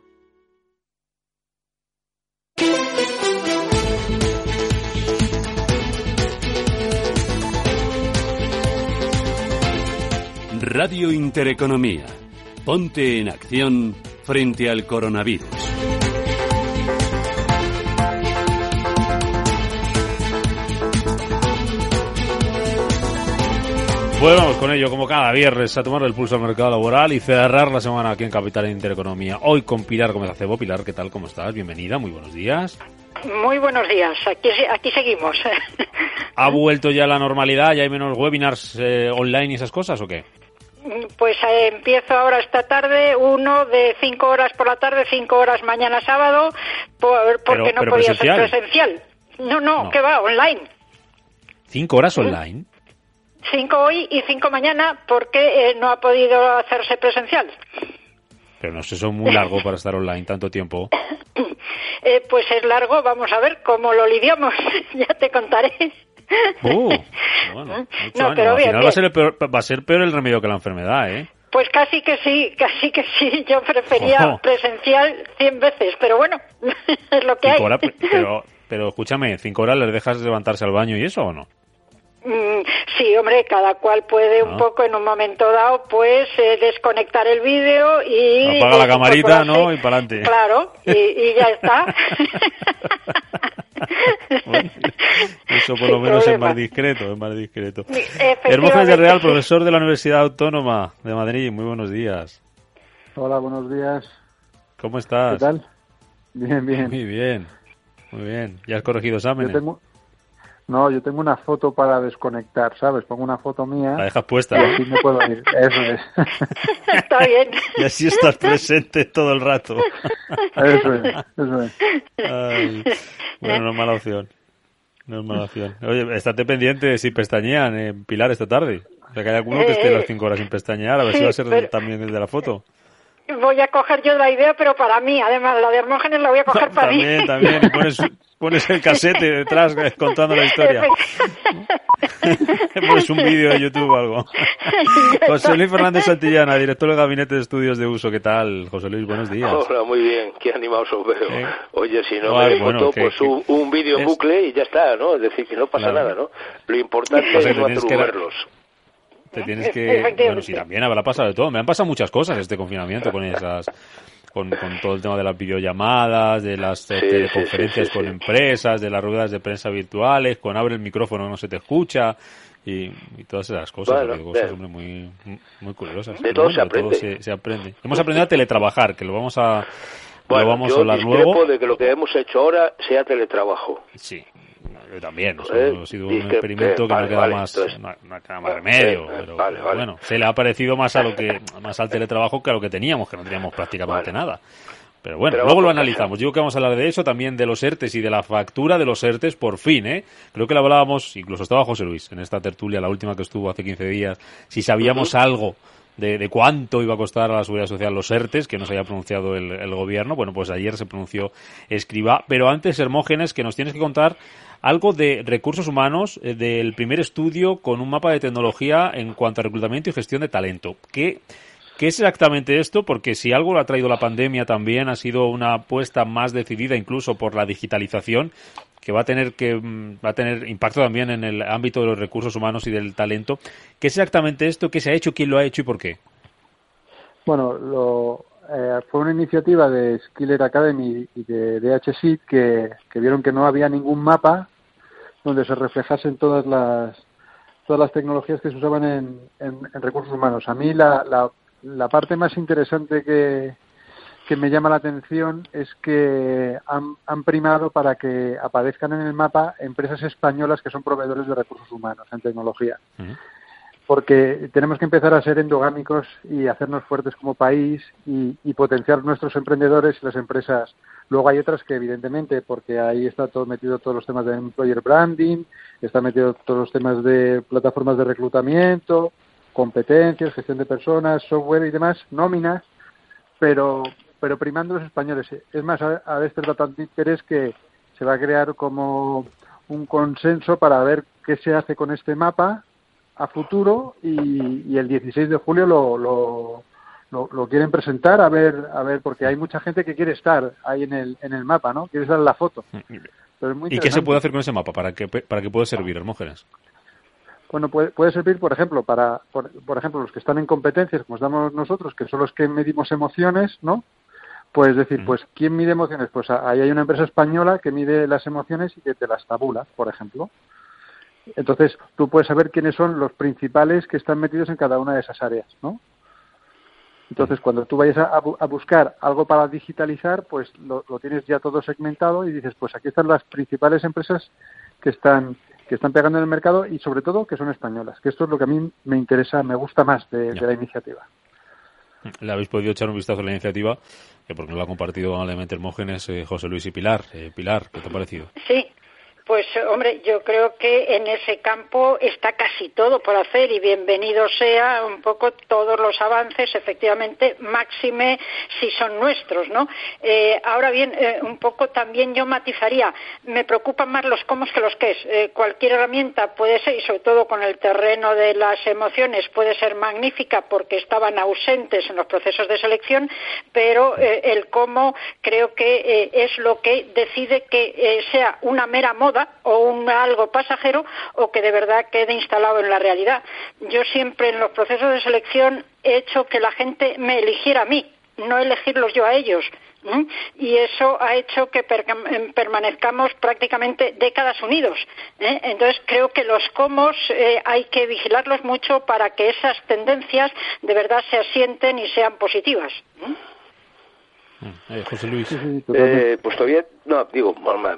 Radio Intereconomía. Ponte en acción frente al coronavirus. Pues vamos con ello, como cada viernes, a tomar el pulso al mercado laboral y cerrar la semana aquí en Capital Intereconomía. Hoy con Pilar Gómez Acebo. Pilar, ¿qué tal? ¿Cómo estás? Bienvenida, muy buenos días. Muy buenos días, aquí, aquí seguimos. ¿Ha vuelto ya la normalidad? ¿Ya hay menos webinars eh, online y esas cosas o qué? Pues eh, empiezo ahora esta tarde, uno de cinco horas por la tarde, cinco horas mañana sábado, por, porque Pero- no pero podía presencial. ser presencial. No, no, No. que va, online. ¿Cinco horas online? Cinco hoy y cinco mañana porque eh, no ha podido hacerse presencial. Pero no sé, eso es muy largo para estar online tanto tiempo. Eh, pues es largo, vamos a ver cómo lo lidiamos, ya te contaré. Uh, bueno, No, pero Al final va a, ser el peor, va a ser peor el remedio que la enfermedad, ¿eh? Pues casi que sí, casi que sí. Yo prefería Ojo. presencial cien veces, pero bueno, es lo que hay. Horas, pe- pero, pero escúchame, ¿cinco horas les dejas levantarse al baño y eso o no? Mm, Sí, hombre, cada cual puede un Ah. poco en un momento dado, pues, eh, desconectar el vídeo y... Apaga la camarita. ¿no? Y para adelante. Claro, y, y ya está. Eso por lo menos es más discreto, es más discreto. Hermógenes de Real, profesor de la Universidad Autónoma de Madrid, muy buenos días. Hola, buenos días. ¿Cómo estás? ¿Qué tal? Bien, bien. Muy bien, muy bien. ¿Ya has corregido Yo exámenes? tengo... No, yo tengo una foto para desconectar, ¿sabes? Pongo una foto mía. La dejas puesta, y ¿no? así me puedo ir. Eso es. Está bien. Y así estás presente todo el rato. Eso es, eso es. Ay, bueno, no es mala opción. No es mala opción. Oye, estate pendiente de si pestañean en Pilar esta tarde. O sea, que hay alguno que esté Eh, las cinco horas sin pestañear, a ver sí, si va a ser pero- también el de la foto. Voy a coger yo la idea, pero para mí, además, la de Hermógenes la voy a coger para mí. También, también. Pones, pones el casete detrás eh, contando la historia. pones un vídeo de YouTube o algo. José Luis Fernández Santillana, director del Gabinete de Estudios de Uso. ¿Qué tal, José Luis? Buenos días. Hola, muy bien, qué animados os veo. Oye, si no Ay, me bueno, foto, que- pues que- un, un vídeo en es- bucle y ya está, ¿no? Es decir, que no pasa Claro. nada, ¿no? Lo importante es no tienes que- atrugarlos. Te tienes que... Bueno, sí, también habrá pasado de todo. Me han pasado muchas cosas este confinamiento con esas... Con, con todo el tema de las videollamadas, de las eh, Sí, sí, teleconferencias sí, sí, con empresas, de las ruedas de prensa virtuales, con abre el micrófono no se te escucha y, y todas esas cosas, Bueno, cosas hombre, muy, muy curiosas. De todo bueno, se aprende. se, se aprende. Hemos aprendido a teletrabajar, que lo vamos a, Bueno, lo vamos yo a hablar luego. de que lo que hemos hecho ahora sea teletrabajo. Sí, yo también. o ¿Eh? ha sido un experimento que vale, no queda vale, más, entonces- no, no queda más remedio. Eh, pero, vale, pero bueno, se le ha parecido más a lo que más al teletrabajo que a lo que teníamos, que no teníamos prácticamente nada. Pero bueno, Pero luego lo analizamos. Digo que vamos a hablar de eso, también de los ERTES y de la factura de los ERTES, por fin, ¿eh? Creo que lo hablábamos, incluso estaba José Luis en esta tertulia, la última que estuvo hace 15 días, si sabíamos algo de, de cuánto iba a costar a la Seguridad Social los ERTES, que nos había pronunciado el, el gobierno. Bueno, pues ayer se pronunció Escriba. Pero antes, Hermógenes, que nos tienes que contar algo de recursos humanos eh, del primer estudio con un mapa de tecnología en cuanto a reclutamiento y gestión de talento. ¿Qué, ¿Qué es exactamente esto? Porque si algo lo ha traído la pandemia también ha sido una apuesta más decidida incluso por la digitalización que va a tener que mm, va a tener impacto también en el ámbito de los recursos humanos y del talento. ¿Qué es exactamente esto? ¿Qué se ha hecho? ¿Quién lo ha hecho y por qué? Bueno, lo, eh, fue una iniciativa de Skiller Academy y de DHSIT que, que vieron que no había ningún mapa donde se reflejasen todas las todas las tecnologías que se usaban en, en- en recursos humanos. A mí la, la, la parte más interesante que, que me llama la atención es que han, han, primado para que aparezcan en el mapa empresas españolas que son proveedores de recursos humanos en tecnología. Porque tenemos que empezar a ser endogámicos y hacernos fuertes como país y, y, potenciar nuestros emprendedores y las empresas. Luego hay otras que, evidentemente, porque ahí está todo metido todos los temas de employer branding, está metido todos los temas de plataformas de reclutamiento, competencias, gestión de personas, software y demás, nóminas, pero pero primando los españoles. Es más, a, a este tanto interés que se va a crear como un consenso para ver qué se hace con este mapa a futuro y, el 16 de julio lo, lo, lo, quieren presentar a ver a ver porque hay mucha gente que quiere estar ahí en el en el mapa no quiere estar en la foto Pero ¿Y qué se puede hacer con ese mapa para que para que pueda servir Hermógenes bueno, puede, puede servir, por ejemplo, para, por, por, ejemplo, los que están en competencias, como estamos nosotros, que son los que medimos emociones, ¿no? Pues decir, pues, ¿quién mide emociones? Pues ahí hay una empresa española que mide las emociones y que te las tabula, por ejemplo. Entonces, tú puedes saber quiénes son los principales que están metidos en cada una de esas áreas, ¿no? Entonces, cuando tú vayas a, a buscar algo para digitalizar, pues lo, lo, tienes ya todo segmentado y dices, pues aquí están las principales empresas que están que están pegando en el mercado y sobre todo que son españolas, que esto es lo que a mí me interesa, me gusta más de, de la iniciativa. Le habéis podido echar un vistazo a la iniciativa, que porque no lo ha compartido amablemente Hermógenes, eh, José Luis y Pilar. Eh, Pilar, ¿qué te ha parecido? Sí, pues hombre, yo creo que en ese campo está casi todo por hacer y bienvenido sea un poco todos los avances, efectivamente, máxime si son nuestros, ¿no? Eh, ahora bien, eh, un poco también yo matizaría, me preocupan más los cómo que los qué. Eh, cualquier herramienta puede ser, y sobre todo con el terreno de las emociones, puede ser magnífica porque estaban ausentes en los procesos de selección, pero el cómo creo que es lo que decide que sea una mera moda o un algo pasajero o que de verdad quede instalado en la realidad. Yo siempre en los procesos de selección he hecho que la gente me eligiera a mí, no elegirlos yo a ellos. ¿eh? Y eso ha hecho que per permanezcamos prácticamente décadas unidos. ¿eh? Entonces creo que los comos eh, hay que vigilarlos mucho para que esas tendencias de verdad se asienten y sean positivas. José Luis. Eh, pues todavía, no, digo,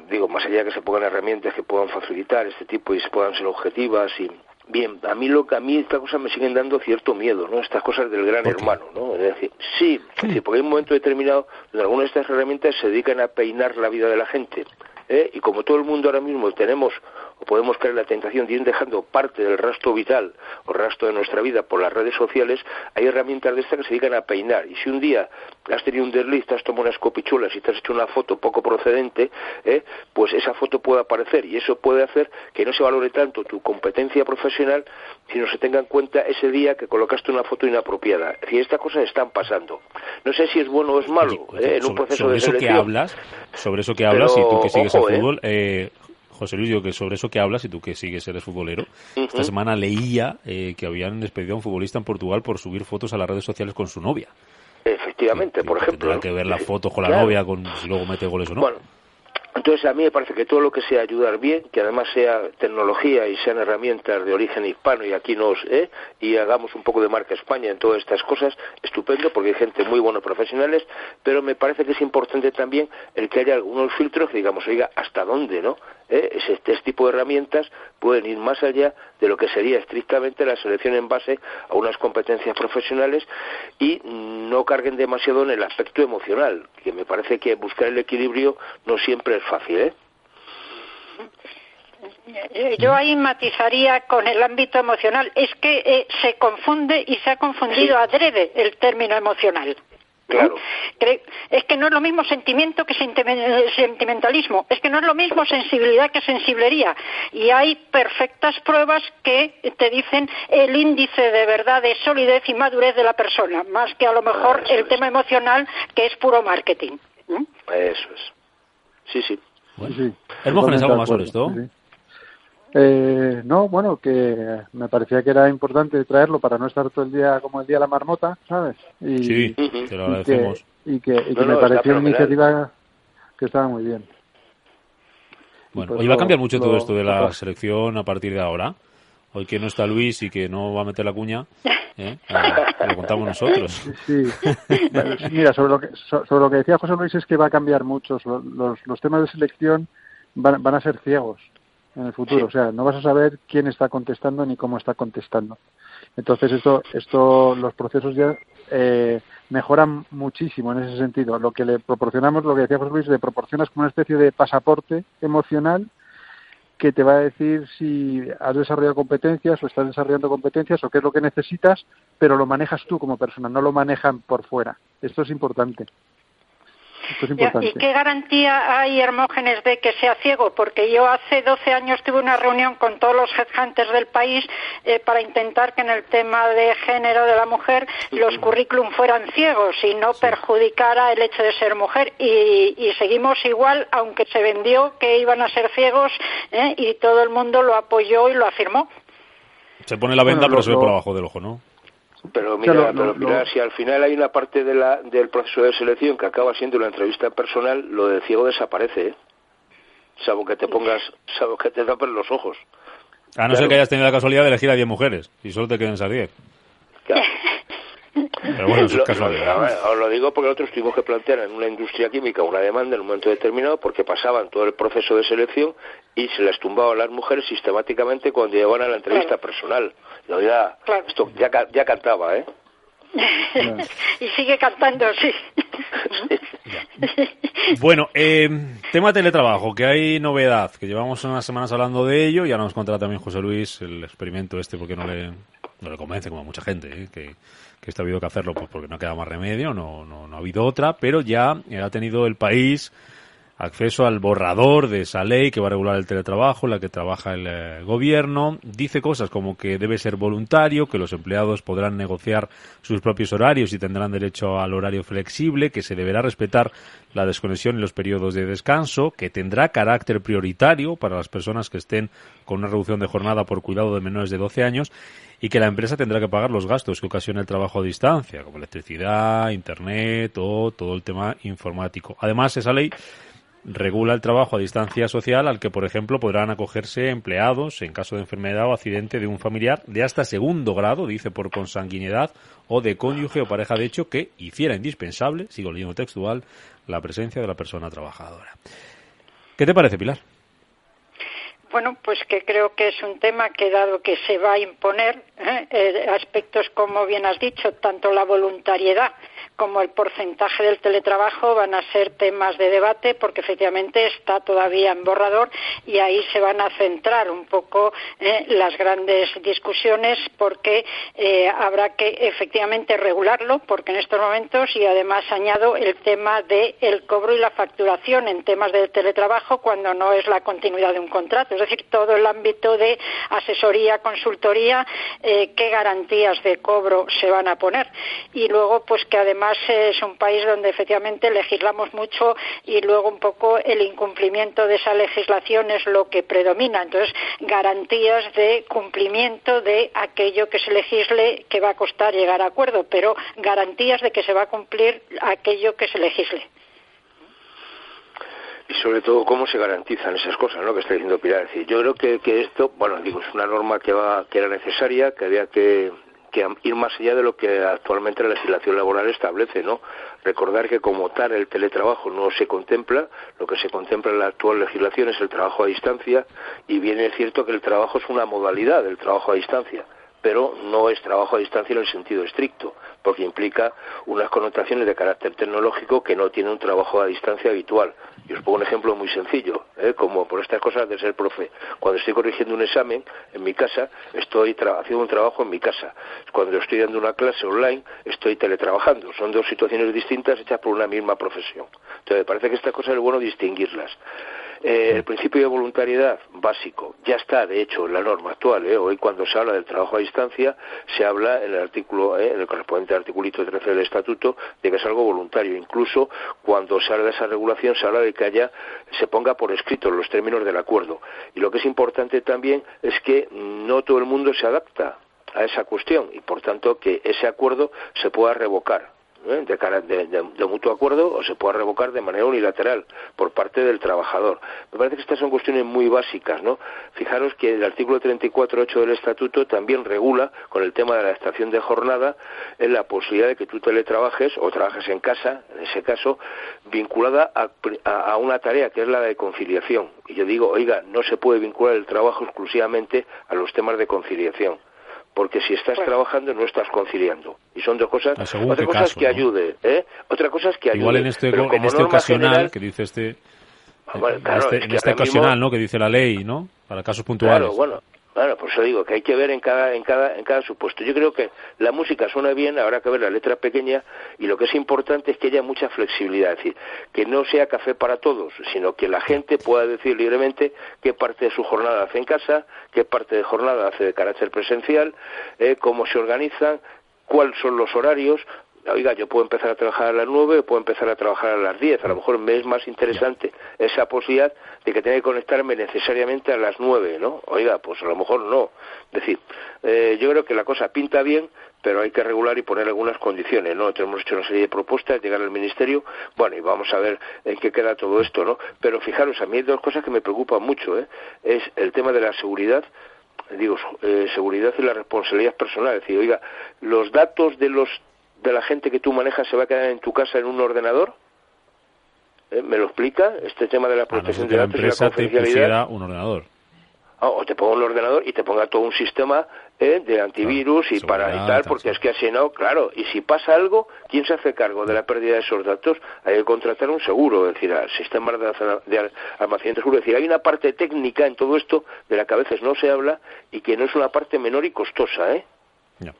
digo, más allá que se pongan herramientas que puedan facilitar este tipo y se puedan ser objetivas y, Bien, a mí lo que a mí estas cosas me siguen dando cierto miedo, ¿no? Estas cosas del gran hermano, ¿no? Es decir, sí, sí. Es porque hay un momento determinado donde algunas de estas herramientas se dedican a peinar la vida de la gente. ¿eh? Y como todo el mundo ahora mismo tenemos o podemos caer en la tentación de ir dejando parte del rastro vital o rastro de nuestra vida por las redes sociales, hay herramientas de estas que se dedican a peinar. Y si un día has tenido un desliz, te has tomado unas copichulas y te has hecho una foto poco procedente, ¿eh? pues esa foto puede aparecer y eso puede hacer que no se valore tanto tu competencia profesional, sino se tenga en cuenta ese día que colocaste una foto inapropiada. Y estas cosas están pasando. No sé si es bueno o es malo ¿eh? en un proceso sobre de eso selección. que hablas, sobre eso que hablas Pero, y tú que sigues ojo, el ¿eh? fútbol, eh, José Luis, yo que sobre eso que hablas y tú que sigues eres futbolero, esta semana leía eh, que habían despedido a un futbolista en Portugal por subir fotos a las redes sociales con su novia. Efectivamente, por ejemplo. Tendrá que ver la foto con la Claro. novia, con si luego mete goles o no. Bueno, entonces a mí me parece que todo lo que sea ayudar bien, que además sea tecnología y sean herramientas de origen hispano y aquí nos, ¿eh? y hagamos un poco de marca España en todas estas cosas, estupendo porque hay gente muy buena profesionales, pero me parece que es importante también el que haya algunos filtros que digamos, oiga, ¿hasta dónde, no? ¿Eh? Ese- Este, tipo de herramientas pueden ir más allá de lo que sería estrictamente la selección en base a unas competencias profesionales y no carguen demasiado en el aspecto emocional, que me parece que buscar el equilibrio no siempre es fácil, ¿eh? Eh, Yo ahí matizaría con el ámbito emocional. Es que eh, se confunde y se ha confundido adrede el término emocional. Claro. Cre- Es que no es lo mismo sentimiento que eh, sentimentalismo. Es que no es lo mismo sensibilidad que sensiblería. Y hay perfectas pruebas que te dicen el índice de verdad de solidez y madurez de la persona, más que a lo mejor el tema emocional que es puro marketing. ¿Mm? Eso es. Sí, sí. Sí, Hermógenes, totalmente ¿algo más sobre esto? sí, sí. Eh, no, bueno, que me parecía que era importante traerlo para no estar todo el día como el día de la marmota, ¿sabes? Y, Sí, te lo y que, agradecemos. y que, y que No, no, me pareció una fenomenal. iniciativa que estaba muy bien. Bueno, pues hoy va a cambiar mucho todo esto de la lo- selección a partir de ahora. Hoy que no está Luis y que no va a meter la cuña, ¿eh? lo contamos nosotros. Sí, mira, sobre lo, que, sobre lo que decía José Luis es que va a cambiar mucho. Los, los temas de selección van, van a ser ciegos en el futuro. O sea, no vas a saber quién está contestando ni cómo está contestando. Entonces, esto, esto los procesos ya eh, mejoran muchísimo en ese sentido. Lo que le proporcionamos, lo que decía José Luis, le proporcionas como una especie de pasaporte emocional que te va a decir si has desarrollado competencias o estás desarrollando competencias o qué es lo que necesitas, pero lo manejas tú como persona, no lo manejan por fuera. Esto es importante. ¿Y qué garantía hay, Hermógenes, de que sea ciego? Porque yo hace 12 años tuve una reunión con todos los headhunters del país eh, para intentar que en el tema de género de la mujer los currículum fueran ciegos y no perjudicara el hecho de ser mujer. Y, seguimos igual, aunque se vendió que iban a ser ciegos eh, y todo el mundo lo apoyó y lo afirmó. Se pone la venda, pero se ve por abajo del ojo, ¿no? Pero mira, pero si al final hay una parte de la, del proceso de selección que acaba siendo una entrevista personal, lo de ciego desaparece, ¿eh? Salvo que te pongas, salvo que te tapes los ojos. A no ser que hayas tenido la casualidad de elegir a 10 mujeres y solo te queden esas 10. Pero bueno, es lo, os lo digo porque nosotros tuvimos que plantear en una industria química una demanda en un momento determinado porque pasaban todo el proceso de selección y se les tumbaban las mujeres sistemáticamente cuando llegaban a la entrevista personal. Yo ya, esto ya, ya cantaba, ¿eh? y sigue cantando, sí. bueno, eh, tema teletrabajo, que hay novedad, que llevamos unas semanas hablando de ello, ya nos contará también José Luis el experimento este porque no le, no le convence como a mucha gente, ¿eh? que, que esto ha habido que hacerlo pues porque no queda más remedio, no, no, no ha habido otra, pero ya ha tenido el país acceso al borrador de esa ley que va a regular el teletrabajo, la que trabaja el eh, gobierno. Dice cosas como que debe ser voluntario, que los empleados podrán negociar sus propios horarios y tendrán derecho al horario flexible, que se deberá respetar la desconexión y los periodos de descanso, que tendrá carácter prioritario para las personas que estén con una reducción de jornada por cuidado de menores de 12 años y que la empresa tendrá que pagar los gastos que ocasiona el trabajo a distancia, como electricidad, internet o todo el tema informático. Además, esa ley regula el trabajo a distancia social al que, por ejemplo, podrán acogerse empleados en caso de enfermedad o accidente de un familiar de hasta segundo grado, dice por consanguinidad, o de cónyuge o pareja de hecho que hiciera indispensable, sigo leyendo textual, la presencia de la persona trabajadora. ¿Qué te parece, Pilar? Bueno, pues que creo que es un tema que dado que se va a imponer ¿eh? Eh, aspectos como bien has dicho, tanto la voluntariedad como el porcentaje del teletrabajo van a ser temas de debate porque efectivamente está todavía en borrador y ahí se van a centrar un poco eh, las grandes discusiones porque eh, habrá que efectivamente regularlo porque en estos momentos y además añado el tema del el cobro y la facturación en temas del teletrabajo cuando no es la continuidad de un contrato, es decir, todo el ámbito de asesoría, consultoría, eh, qué garantías de cobro se van a poner. Y luego pues que además además es un país donde efectivamente legislamos mucho y luego un poco el incumplimiento de esa legislación es lo que predomina. Entonces, garantías de cumplimiento de aquello que se legisle que va a costar llegar a acuerdo, pero garantías de que se va a cumplir aquello que se legisle y sobre todo cómo se garantizan esas cosas, ¿no? Que está diciendo Pilar. yo creo que, que esto, bueno, digo, es una norma que va, que era necesaria, que había que que ir más allá de lo que actualmente la legislación laboral establece, ¿no? Recordar que como tal el teletrabajo no se contempla, lo que se contempla en la actual legislación es el trabajo a distancia y bien es cierto que el trabajo es una modalidad del trabajo a distancia pero no es trabajo a distancia en el sentido estricto, porque implica unas connotaciones de carácter tecnológico que no tiene un trabajo a distancia habitual. Y os pongo un ejemplo muy sencillo, ¿eh? como por estas cosas de ser profe. Cuando estoy corrigiendo un examen en mi casa, estoy haciendo un trabajo en mi casa. Cuando estoy dando una clase online, estoy teletrabajando. Son dos situaciones distintas hechas por una misma profesión. Entonces, me parece que estas cosas es bueno distinguirlas. Eh, el principio de voluntariedad básico ya está, de hecho, en la norma actual. ¿eh? Hoy, cuando se habla del trabajo a distancia, se habla en el artículo, ¿eh? en el correspondiente articulito 13 del Estatuto, de que es algo voluntario. Incluso cuando se habla de esa regulación, se habla de que haya, se ponga por escrito los términos del acuerdo. Y lo que es importante también es que no todo el mundo se adapta a esa cuestión y, por tanto, que ese acuerdo se pueda revocar ¿eh? de, de- de- mutuo acuerdo o se pueda revocar de manera unilateral por parte del trabajador. Me parece que estas son cuestiones muy básicas, ¿no? Fijaros que el artículo 34.8 del Estatuto también regula con el tema de la estación de jornada en la posibilidad de que tú teletrabajes o trabajes en casa, en ese caso, vinculada a- a una tarea que es la de conciliación. Y yo digo, oiga, no se puede vincular el trabajo exclusivamente a los temas de conciliación porque si estás trabajando no estás conciliando y son dos cosas Ah, otra cosa caso, es que ¿no? ayude ¿eh? otra cosa es que ayude Igual en este, pero en este ocasional, general- que dice este... bueno, en claro, este, es en este ahora mismo- ocasional, ¿no? Que dice la ley, ¿no? Para casos puntuales. Claro, bueno, claro, por eso digo que hay que ver en cada, en cada, en cada supuesto. Yo creo que la música suena bien, habrá que ver la letra pequeña y lo que es importante es que haya mucha flexibilidad, es decir, que no sea café para todos, sino que la gente pueda decir libremente qué parte de su jornada hace en casa, qué parte de jornada hace de carácter presencial, eh, cómo se organizan, cuáles son los horarios, oiga, yo puedo empezar a trabajar a las nueve, puedo empezar a trabajar a las diez, a lo mejor me es más interesante esa posibilidad de que tenga que conectarme necesariamente a las nueve, ¿no? Oiga, pues a lo mejor no. Es decir, eh, yo creo que la cosa pinta bien, pero hay que regular y poner algunas condiciones, ¿no? Nosotros hemos hecho una serie de propuestas, llegar al Ministerio, bueno, y vamos a ver en qué queda todo esto, ¿no? Pero fijaros, a mí hay dos cosas que me preocupan mucho, ¿eh? Es el tema de la seguridad, digo, eh, seguridad y la responsabilidad personal. Es decir, oiga, los datos de los de la gente que tú manejas se va a quedar en tu casa en un ordenador. ¿Eh? ¿Me lo explica? Este tema de la A no ser protección de la datos y la empresa te confidencialidad. un ordenador. Ah, o te ponga un ordenador y te ponga todo un sistema ¿eh? de antivirus y para y tal, porque es que así no, claro. Y si pasa algo, ¿quién se hace cargo de la pérdida de esos datos? Hay que contratar un seguro, es decir, al sistema de, almacenamiento seguro. Es decir, hay una parte técnica en todo esto de la que a veces no se habla y que no es una parte menor y costosa, ¿eh? Eh,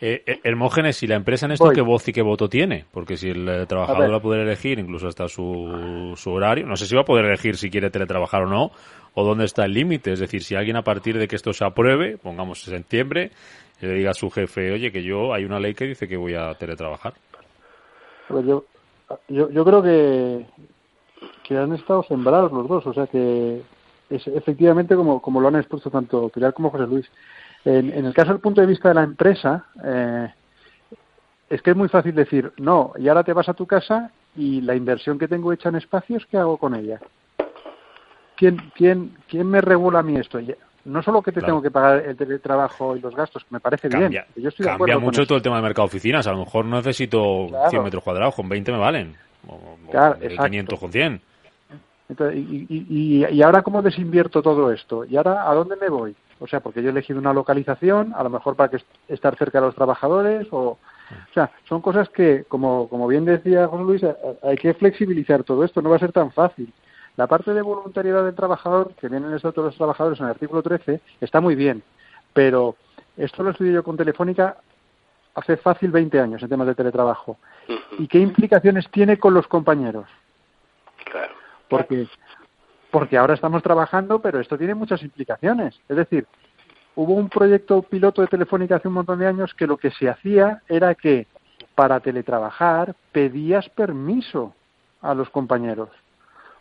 eh, Hermógenes, ¿y la empresa en esto Voy. qué voz y qué voto tiene? Porque si el eh, trabajador va a poder elegir incluso hasta su, su horario, no sé si va a poder elegir si quiere teletrabajar o no, o dónde está el límite. Es decir, si alguien a partir de que esto se apruebe, pongamos en septiembre, le diga a su jefe, oye, que yo hay una ley que dice que voy a teletrabajar. Pues yo, yo, yo creo que, que han estado sembrados los dos, o sea que es efectivamente como, como lo han expuesto tanto Pilar como José Luis. En, en el caso del punto de vista de la empresa, eh, es que es muy fácil decir, no, y ahora te vas a tu casa y la inversión que tengo hecha en espacios, ¿qué hago con ella? ¿Quién, quién, quién me regula a mí esto? No solo que te Claro. tengo que pagar el teletrabajo y los gastos, que me parece Cambia, bien. Yo estoy de cambia con mucho eso. todo el tema del mercado de oficinas. A lo mejor no necesito Claro. 100 metros cuadrados, con 20 me valen. O, o Claro, exacto. 500 con 100. Entonces, y, y, y, y ahora cómo desinvierto todo esto? ¿Y ahora a dónde me voy? O sea, porque yo he elegido una localización, a lo mejor para que est- estar cerca de los trabajadores, o, o sea, son cosas que, como, como bien decía José Luis, a- a- hay que flexibilizar todo esto, no va a ser tan fácil. La parte de voluntariedad del trabajador, que viene en el Estatuto de los Trabajadores en el artículo 13, está muy bien, pero esto lo estudié yo con Telefónica hace fácil 20 años en temas de teletrabajo. ¿Y qué implicaciones tiene con los compañeros? Claro. porque porque ahora estamos trabajando, pero esto tiene muchas implicaciones. Es decir, hubo un proyecto piloto de Telefónica hace un montón de años que lo que se hacía era que para teletrabajar pedías permiso a los compañeros,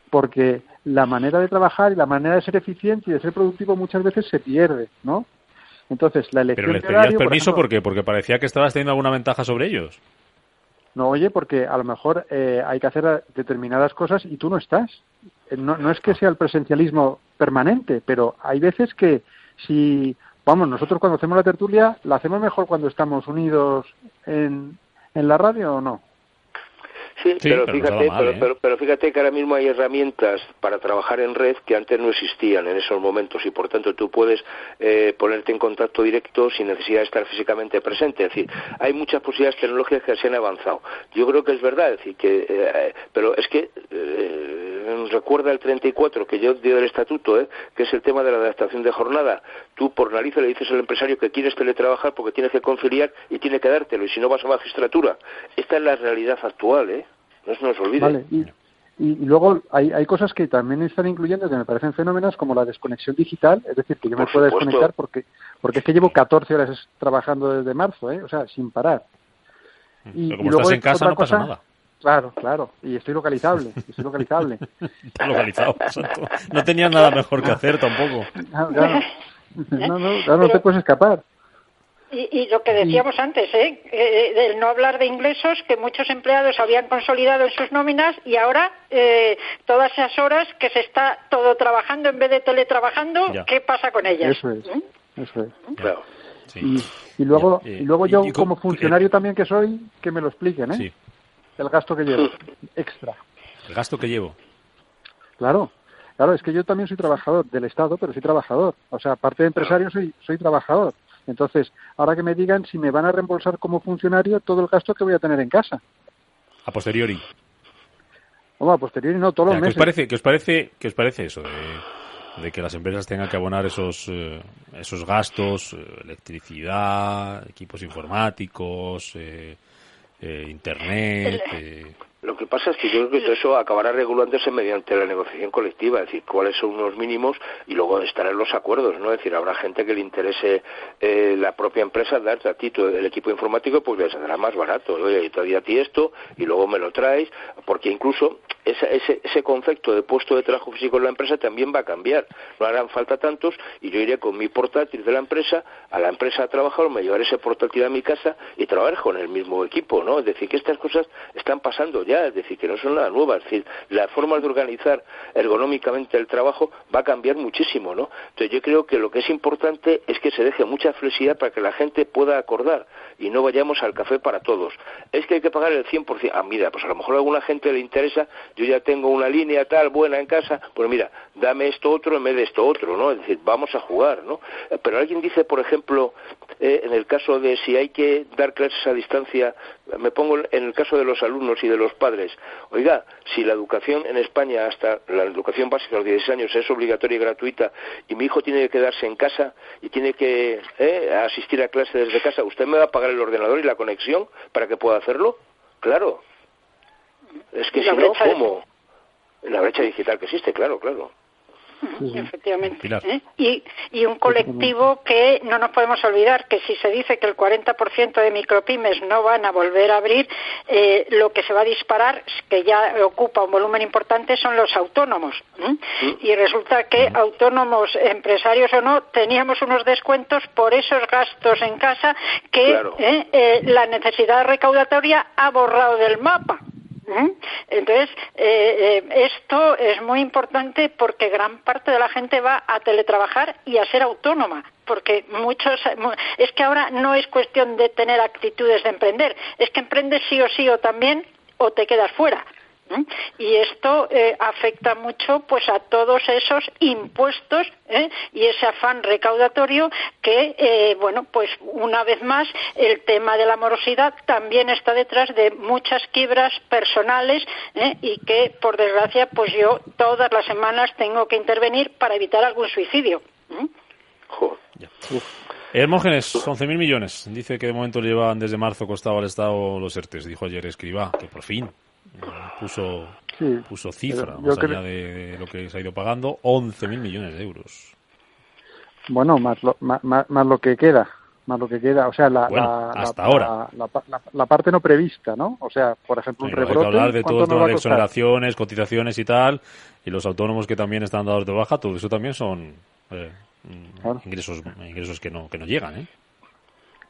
porque la manera de trabajar y la manera de ser eficiente y de ser productivo muchas veces se pierde, ¿no? Entonces, la elección Pero les de pedías horario, por permiso ejemplo, porque porque parecía que estabas teniendo alguna ventaja sobre ellos. No, oye, porque a lo mejor eh, hay que hacer determinadas cosas y tú no estás. Eh, No, no es que sea el presencialismo permanente, pero hay veces que si, vamos, nosotros cuando hacemos la tertulia, ¿la hacemos mejor cuando estamos unidos en, en la radio o no? Sí, Sí, pero, fíjate, mal, pero, ¿eh? pero- pero fíjate que ahora mismo hay herramientas para trabajar en red que antes no existían en esos momentos y por tanto tú puedes eh, ponerte en contacto directo sin necesidad de estar físicamente presente. Es decir, hay muchas posibilidades tecnológicas que se han avanzado. Yo creo que es verdad, es decir, que, eh, pero es que eh, recuerda el 34 que yo dio del estatuto, eh, que es el tema de la adaptación de jornada. Tú por narices le dices al empresario que quieres teletrabajar porque tienes que conciliar y tiene que dártelo y si no vas a magistratura. Esta es la realidad actual, ¿eh? No se nos olvide. Vale, y, luego hay, hay cosas que también están incluyendo que me parecen fenómenos como la desconexión digital, es decir, que yo me Por pueda supuesto. desconectar porque porque es que llevo 14 horas trabajando desde marzo, ¿eh? o sea, sin parar. Y, Pero como y luego estás en casa otra no pasa cosa- nada. Claro, claro, y estoy localizable, estoy localizable. Está localizado. exacto. No tenías nada mejor que hacer tampoco. Claro, claro. No, no, claro, no te puedes escapar. Y, y, lo que decíamos antes, ¿eh? eh del no hablar de ingresos, que muchos empleados habían consolidado en sus nóminas y ahora eh, todas esas horas que se está todo trabajando en vez de teletrabajando, ¿qué pasa con ellas? Eso es. ¿Mm? Eso es. Claro. Y, luego, y luego yo como funcionario también que soy, que me lo expliquen, ¿eh? Sí. El gasto que llevo, extra. El gasto que llevo. Claro, claro, es que yo también soy trabajador del Estado, pero soy trabajador. O sea, aparte de empresario, soy, soy trabajador. Entonces, ahora que me digan si me van a reembolsar como funcionario todo el gasto que voy a tener en casa. A posteriori. a posteriori no, todos los meses. ¿qué os parece, qué os parece, qué os parece eso de, que las empresas tengan que abonar esos, eh, esos gastos, eh, electricidad, equipos informáticos, eh, internet? Lo que pasa es que yo creo que todo eso acabará regulándose mediante la negociación colectiva, es decir, cuáles son unos mínimos y luego estarán los acuerdos, ¿no? Es decir, habrá gente que le interese eh, la propia empresa darte a ti el equipo informático, pues les dará más barato. Oye, te doy a ti esto y luego me lo traes, porque incluso ese, ese, ese concepto de puesto de trabajo físico en la empresa también va a cambiar. No harán falta tantos y yo iré con mi portátil de la empresa a la empresa a trabajar, me llevaré ese portátil a mi casa y trabajar con el mismo equipo, ¿no? Es decir, que estas cosas están pasando ya es decir, que no son nada nuevas, es decir, la forma de organizar ergonómicamente el trabajo va a cambiar muchísimo, ¿no? Entonces yo creo que lo que es importante es que se deje mucha flexibilidad para que la gente pueda acordar y no vayamos al café para todos. Es que hay que pagar el 100%. Ah, mira, pues a lo mejor a alguna gente le interesa, yo ya tengo una línea tal buena en casa, pues mira, dame esto otro en vez de esto otro, ¿no? Es decir, vamos a jugar, ¿no? Pero alguien dice, por ejemplo, eh, en el caso de si hay que dar clases a distancia, me pongo en el caso de los alumnos y de los padres, oiga, si la educación en España, hasta la educación básica a los 16 años es obligatoria y gratuita, y mi hijo tiene que quedarse en casa y tiene que eh, asistir a clases desde casa, ¿usted me va a pagar el ordenador y la conexión para que pueda hacerlo? Claro. Es que si no, ¿cómo? La brecha digital que existe, claro, claro efectivamente. ¿eh? Y, y un colectivo que no nos podemos olvidar que si se dice que el 40% de micropymes no van a volver a abrir, eh, lo que se va a disparar, que ya ocupa un volumen importante, son los autónomos. Y resulta que autónomos, empresarios o no, teníamos unos descuentos por esos gastos en casa que ¿eh? la necesidad recaudatoria ha borrado del mapa. ¿Eh? Entonces, eh, eh, esto es muy importante porque gran parte de la gente va a teletrabajar y a ser autónoma porque muchos es que ahora no es cuestión de tener actitudes de emprender, es que emprendes sí o sí o también o te quedas fuera. Y esto eh, afecta mucho pues a todos esos impuestos ¿eh? y ese afán recaudatorio que, eh, bueno, pues una vez más el tema de la morosidad también está detrás de muchas quiebras personales y que, por desgracia, pues yo todas las semanas tengo que intervenir para evitar algún suicidio. Hermógenes, 11.000 millones. Dice que de momento llevan desde marzo costado al Estado los ERTES. Dijo ayer Escriba, que por fin puso, puso cifra, más allá de, lo que se ha ido pagando, 11.000 millones de euros. Bueno, más lo, más, más lo que queda, más lo que queda, o sea, la, hasta ahora. La, parte no prevista, ¿no? O sea, por ejemplo, un rebrote. Hay que hablar de todo de exoneraciones, cotizaciones y tal, y los autónomos que también están dados de baja, todo eso también son eh, ingresos ingresos que no que no llegan, ¿eh?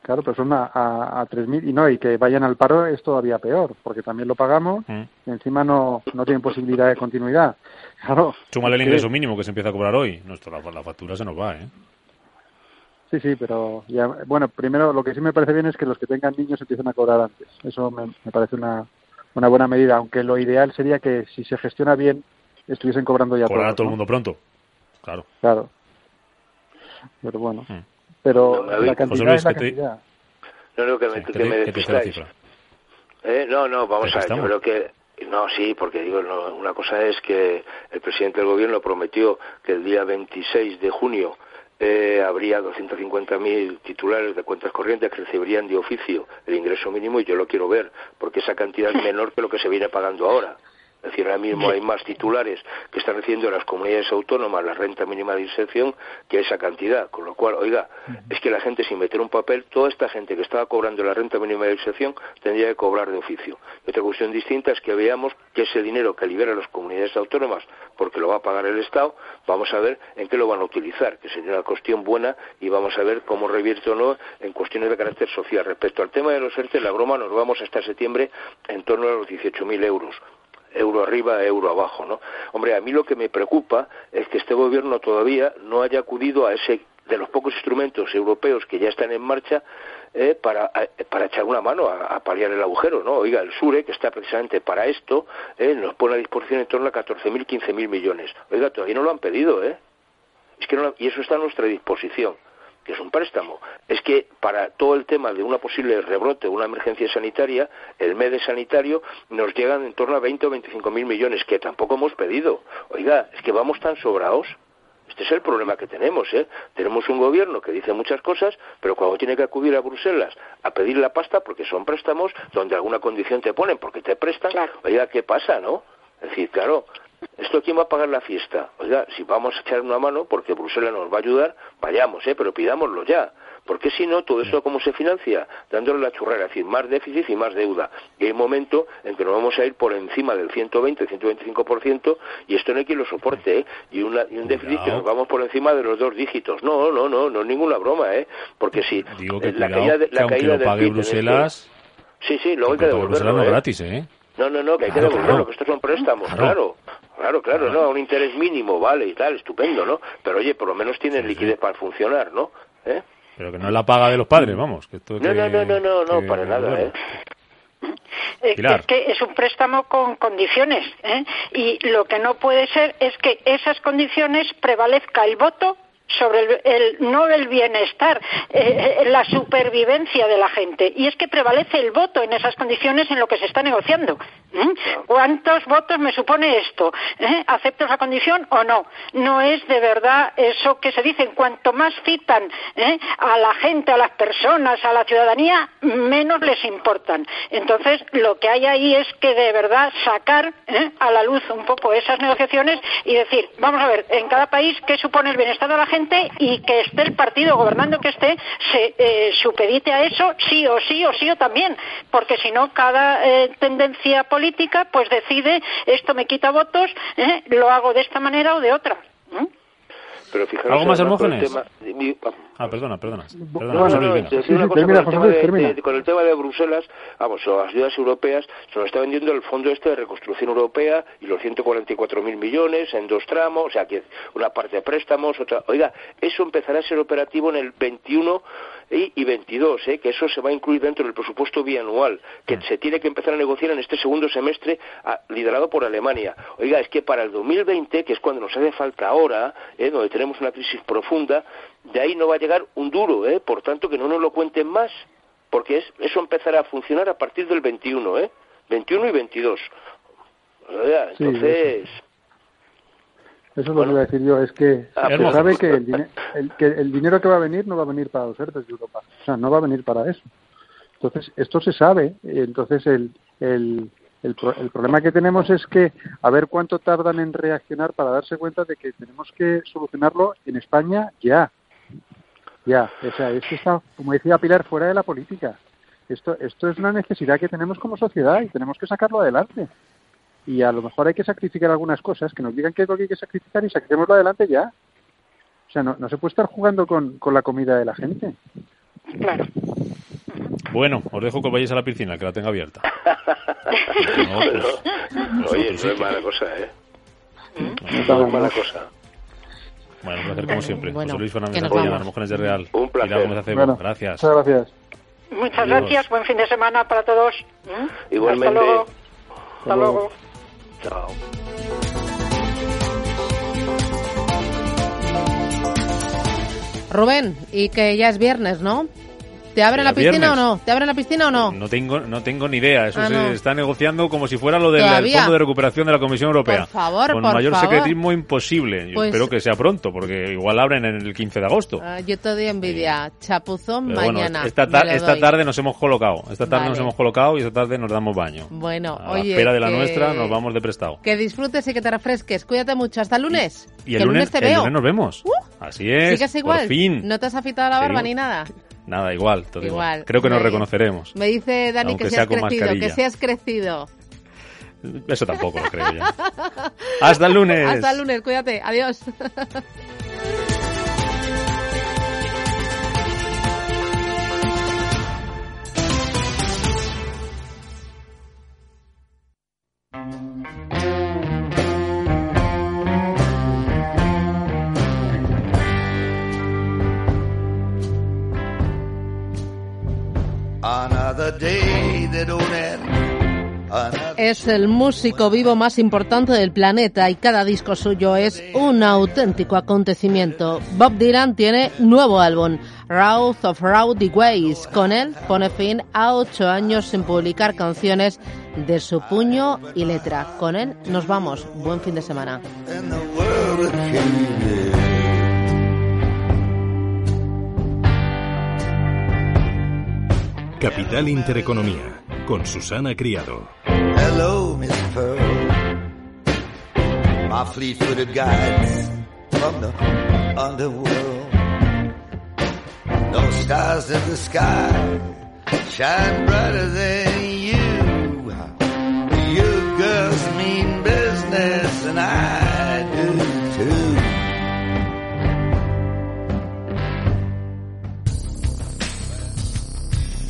Claro, pero son a, a, 3.000 y no, y que vayan al paro es todavía peor, porque también lo pagamos mm. y encima no, no tienen posibilidad de continuidad. Claro. Súmale el ingreso mínimo que se empieza a cobrar hoy. Nuestro, la, factura se nos va, ¿eh? Sí, sí, pero ya, bueno, primero lo que sí me parece bien es que los que tengan niños empiecen a cobrar antes. Eso me, parece una, una buena medida, aunque lo ideal sería que si se gestiona bien estuviesen cobrando ya Cobrar a todo el mundo pronto. Claro. Claro. Pero bueno. Mm pero la cantidad es la cantidad. No, no, que me, que me ¿Eh? No, no, vamos a ver, yo creo que no, sí, porque digo, una cosa es que el presidente del gobierno prometió que el día 26 de junio eh, habría 250.000 titulares de cuentas corrientes que recibirían de oficio el ingreso mínimo y yo lo quiero ver, porque esa cantidad es menor que lo que se viene pagando ahora. Es decir, ahora mismo hay más titulares que están recibiendo las comunidades autónomas la renta mínima de inserción que esa cantidad. Con lo cual, oiga, es que la gente sin meter un papel, toda esta gente que estaba cobrando la renta mínima de inserción tendría que cobrar de oficio. Y otra cuestión distinta es que veamos que ese dinero que libera las comunidades autónomas, porque lo va a pagar el Estado, vamos a ver en qué lo van a utilizar, que sería una cuestión buena y vamos a ver cómo revierte o no en cuestiones de carácter social. Respecto al tema de los ERTE, la broma nos vamos hasta septiembre en torno a los 18.000 euros euro arriba, euro abajo, ¿no? Hombre, a mí lo que me preocupa es que este gobierno todavía no haya acudido a ese de los pocos instrumentos europeos que ya están en marcha eh, para, eh, para echar una mano a, paliar el agujero, ¿no? Oiga, el SURE, que está precisamente para esto, eh, nos pone a disposición en torno a 14.000, 15.000 millones. Oiga, todavía no lo han pedido, ¿eh? Es que no, y eso está a nuestra disposición que es un préstamo, es que para todo el tema de una posible rebrote, una emergencia sanitaria, el MEDE sanitario nos llegan en torno a 20 o 25 mil millones, que tampoco hemos pedido. Oiga, es que vamos tan sobrados. Este es el problema que tenemos, ¿eh? Tenemos un gobierno que dice muchas cosas, pero cuando tiene que acudir a Bruselas a pedir la pasta, porque son préstamos donde alguna condición te ponen, porque te prestan, oiga, ¿qué pasa, no? Es decir, claro, ¿Esto quién va a pagar la fiesta? Oiga, si vamos a echar una mano porque Bruselas nos va a ayudar, vayamos, ¿eh? pero pidámoslo ya. Porque si no, todo esto cómo se financia? Dándole la churrera, es decir, más déficit y más deuda. Y hay un momento en que nos vamos a ir por encima del 120, 125%, y esto no hay quien lo soporte, ¿eh? Y, un déficit que nos vamos por encima de los dos dígitos. No, no, no, no es ninguna broma, ¿eh? Porque si la caída, de, la caída del pague Bruselas... Sí, sí, luego hay que devolverlo. no ¿eh? gratis, ¿eh? No, no, no, que hay que devolverlo, que estos son préstamos, claro. Claro, claro, no, a un interés mínimo, vale, y tal, estupendo, ¿no? Pero oye, por lo menos tienen liquidez para funcionar, ¿no? ¿Eh? Pero que no es la paga de los padres, vamos. Que esto no, no, no, no, no, no, para nada, ¿eh? Es que es un préstamo con condiciones ¿eh? y lo que no puede ser es que esas condiciones prevalezca el voto sobre el, no el bienestar, eh, eh, la supervivencia de la gente. Y es que prevalece el voto en esas condiciones en lo que se está negociando. ¿Cuántos votos me supone esto? ¿Eh? ¿Acepto esa condición o no? No es de verdad eso que se dice. Cuanto más citan a la gente, a las personas, a la ciudadanía, menos les importan. Entonces, lo que hay ahí es que de verdad sacar a la luz un poco esas negociaciones y decir, vamos a ver, en cada país, ¿qué supone el bienestar de la gente? Y que esté el partido gobernando que esté se eh, supedite a eso sí o sí o sí o también porque si no cada eh, tendencia política pues decide esto me quita votos eh, lo hago de esta manera o de otra pero fijaros ¿Algo más, Hermógenes? Ah, perdona, perdona. perdona bueno, con, el con el tema de Bruselas, vamos, las ayudas europeas, se nos está vendiendo el Fondo este de Reconstrucción Europea y los 144.000 millones en dos tramos, o sea, que una parte de préstamos, otra... Oiga, eso empezará a ser operativo en el 21 y, 22, ¿eh? que eso se va a incluir dentro del presupuesto bianual, que se tiene que empezar a negociar en este segundo semestre liderado por Alemania. Oiga, es que para el 2020, que es cuando nos hace falta ahora, ¿eh? donde tenemos una crisis profunda, de ahí no va a llegar un duro, ¿eh? por tanto que no nos lo cuenten más, porque es, eso empezará a funcionar a partir del 21, ¿eh? 21 y 22. Entonces... Eso es lo que iba a decir yo, es que ah, se sabe que el, que el dinero que va a venir no va a venir para los ERTES de Europa, o sea, no va a venir para eso. Entonces, esto se sabe, entonces el, el, el, el, problema que tenemos es que a ver cuánto tardan en reaccionar para darse cuenta de que tenemos que solucionarlo en España ya. Ya, o sea, es que está, como decía Pilar, fuera de la política. Esto, esto es una necesidad que tenemos como sociedad y tenemos que sacarlo adelante y a lo mejor hay que sacrificar algunas cosas, que nos digan qué es lo que hay que sacrificar y saquémoslo adelante ya. O sea, no, no se puede estar jugando con, con la comida de la gente. Claro. Bueno, os dejo que vayáis a la piscina, que la tenga abierta. no, oye, no es mala cosa, ¿eh? No es mala cosa. Bueno, un placer como siempre. José Luis Fernández Antoña, las mujeres de Real. Un placer. Bueno, gracias. Muchas gracias. Muchas gracias. Buen fin de semana para todos. Igualmente. Hasta luego. Hasta luego. Chao. Rubén, y que ya es viernes, ¿no? ¿Te abren la piscina viernes. o no? ¿Te abren la piscina o no? No tengo, no tengo ni idea. Eso Ah, se no. está negociando como si fuera lo del ¿Todavía? Fondo de Recuperación de la Comisión Europea. Por favor, Con por mayor favor. secretismo imposible. Yo Pues- espero que sea pronto, porque igual abren en el 15 de agosto. Ah, yo te doy envidia. Chapuzón Pero bueno, mañana. esta, tar- tarde nos hemos colocado. Esta tarde Vale. nos hemos colocado y esta tarde nos damos baño. Bueno, A la espera de la que- nuestra nos vamos de prestado. Que disfrutes y que te refresques. Cuídate mucho. Hasta el lunes. Y Que el lunes, te el veo. Uh, lunes nos vemos. Así es. ¿Sigues igual? Por fin. ¿No te has afeitado la barba ni nada? Nada, igual, todo igual. Igual. Creo que nos reconoceremos. Me dice Dani que sea seas crecido, que seas crecido. Eso tampoco lo creo ya. Hasta el lunes. Hasta el lunes, cuídate. Adiós. Es el músico vivo más importante del planeta y cada disco suyo es un auténtico acontecimiento. Bob Dylan tiene nuevo álbum, Routh of Rowdy Ways. Con él pone fin a ocho años sin publicar canciones de su puño y letra. Con él nos vamos. Buen fin de semana. Capital Intereconomía, con Susana Criado. Hello, Miss Pearl. My fleet-footed guides from the underworld. No stars in the sky shine brighter than you. You girls mean business, and I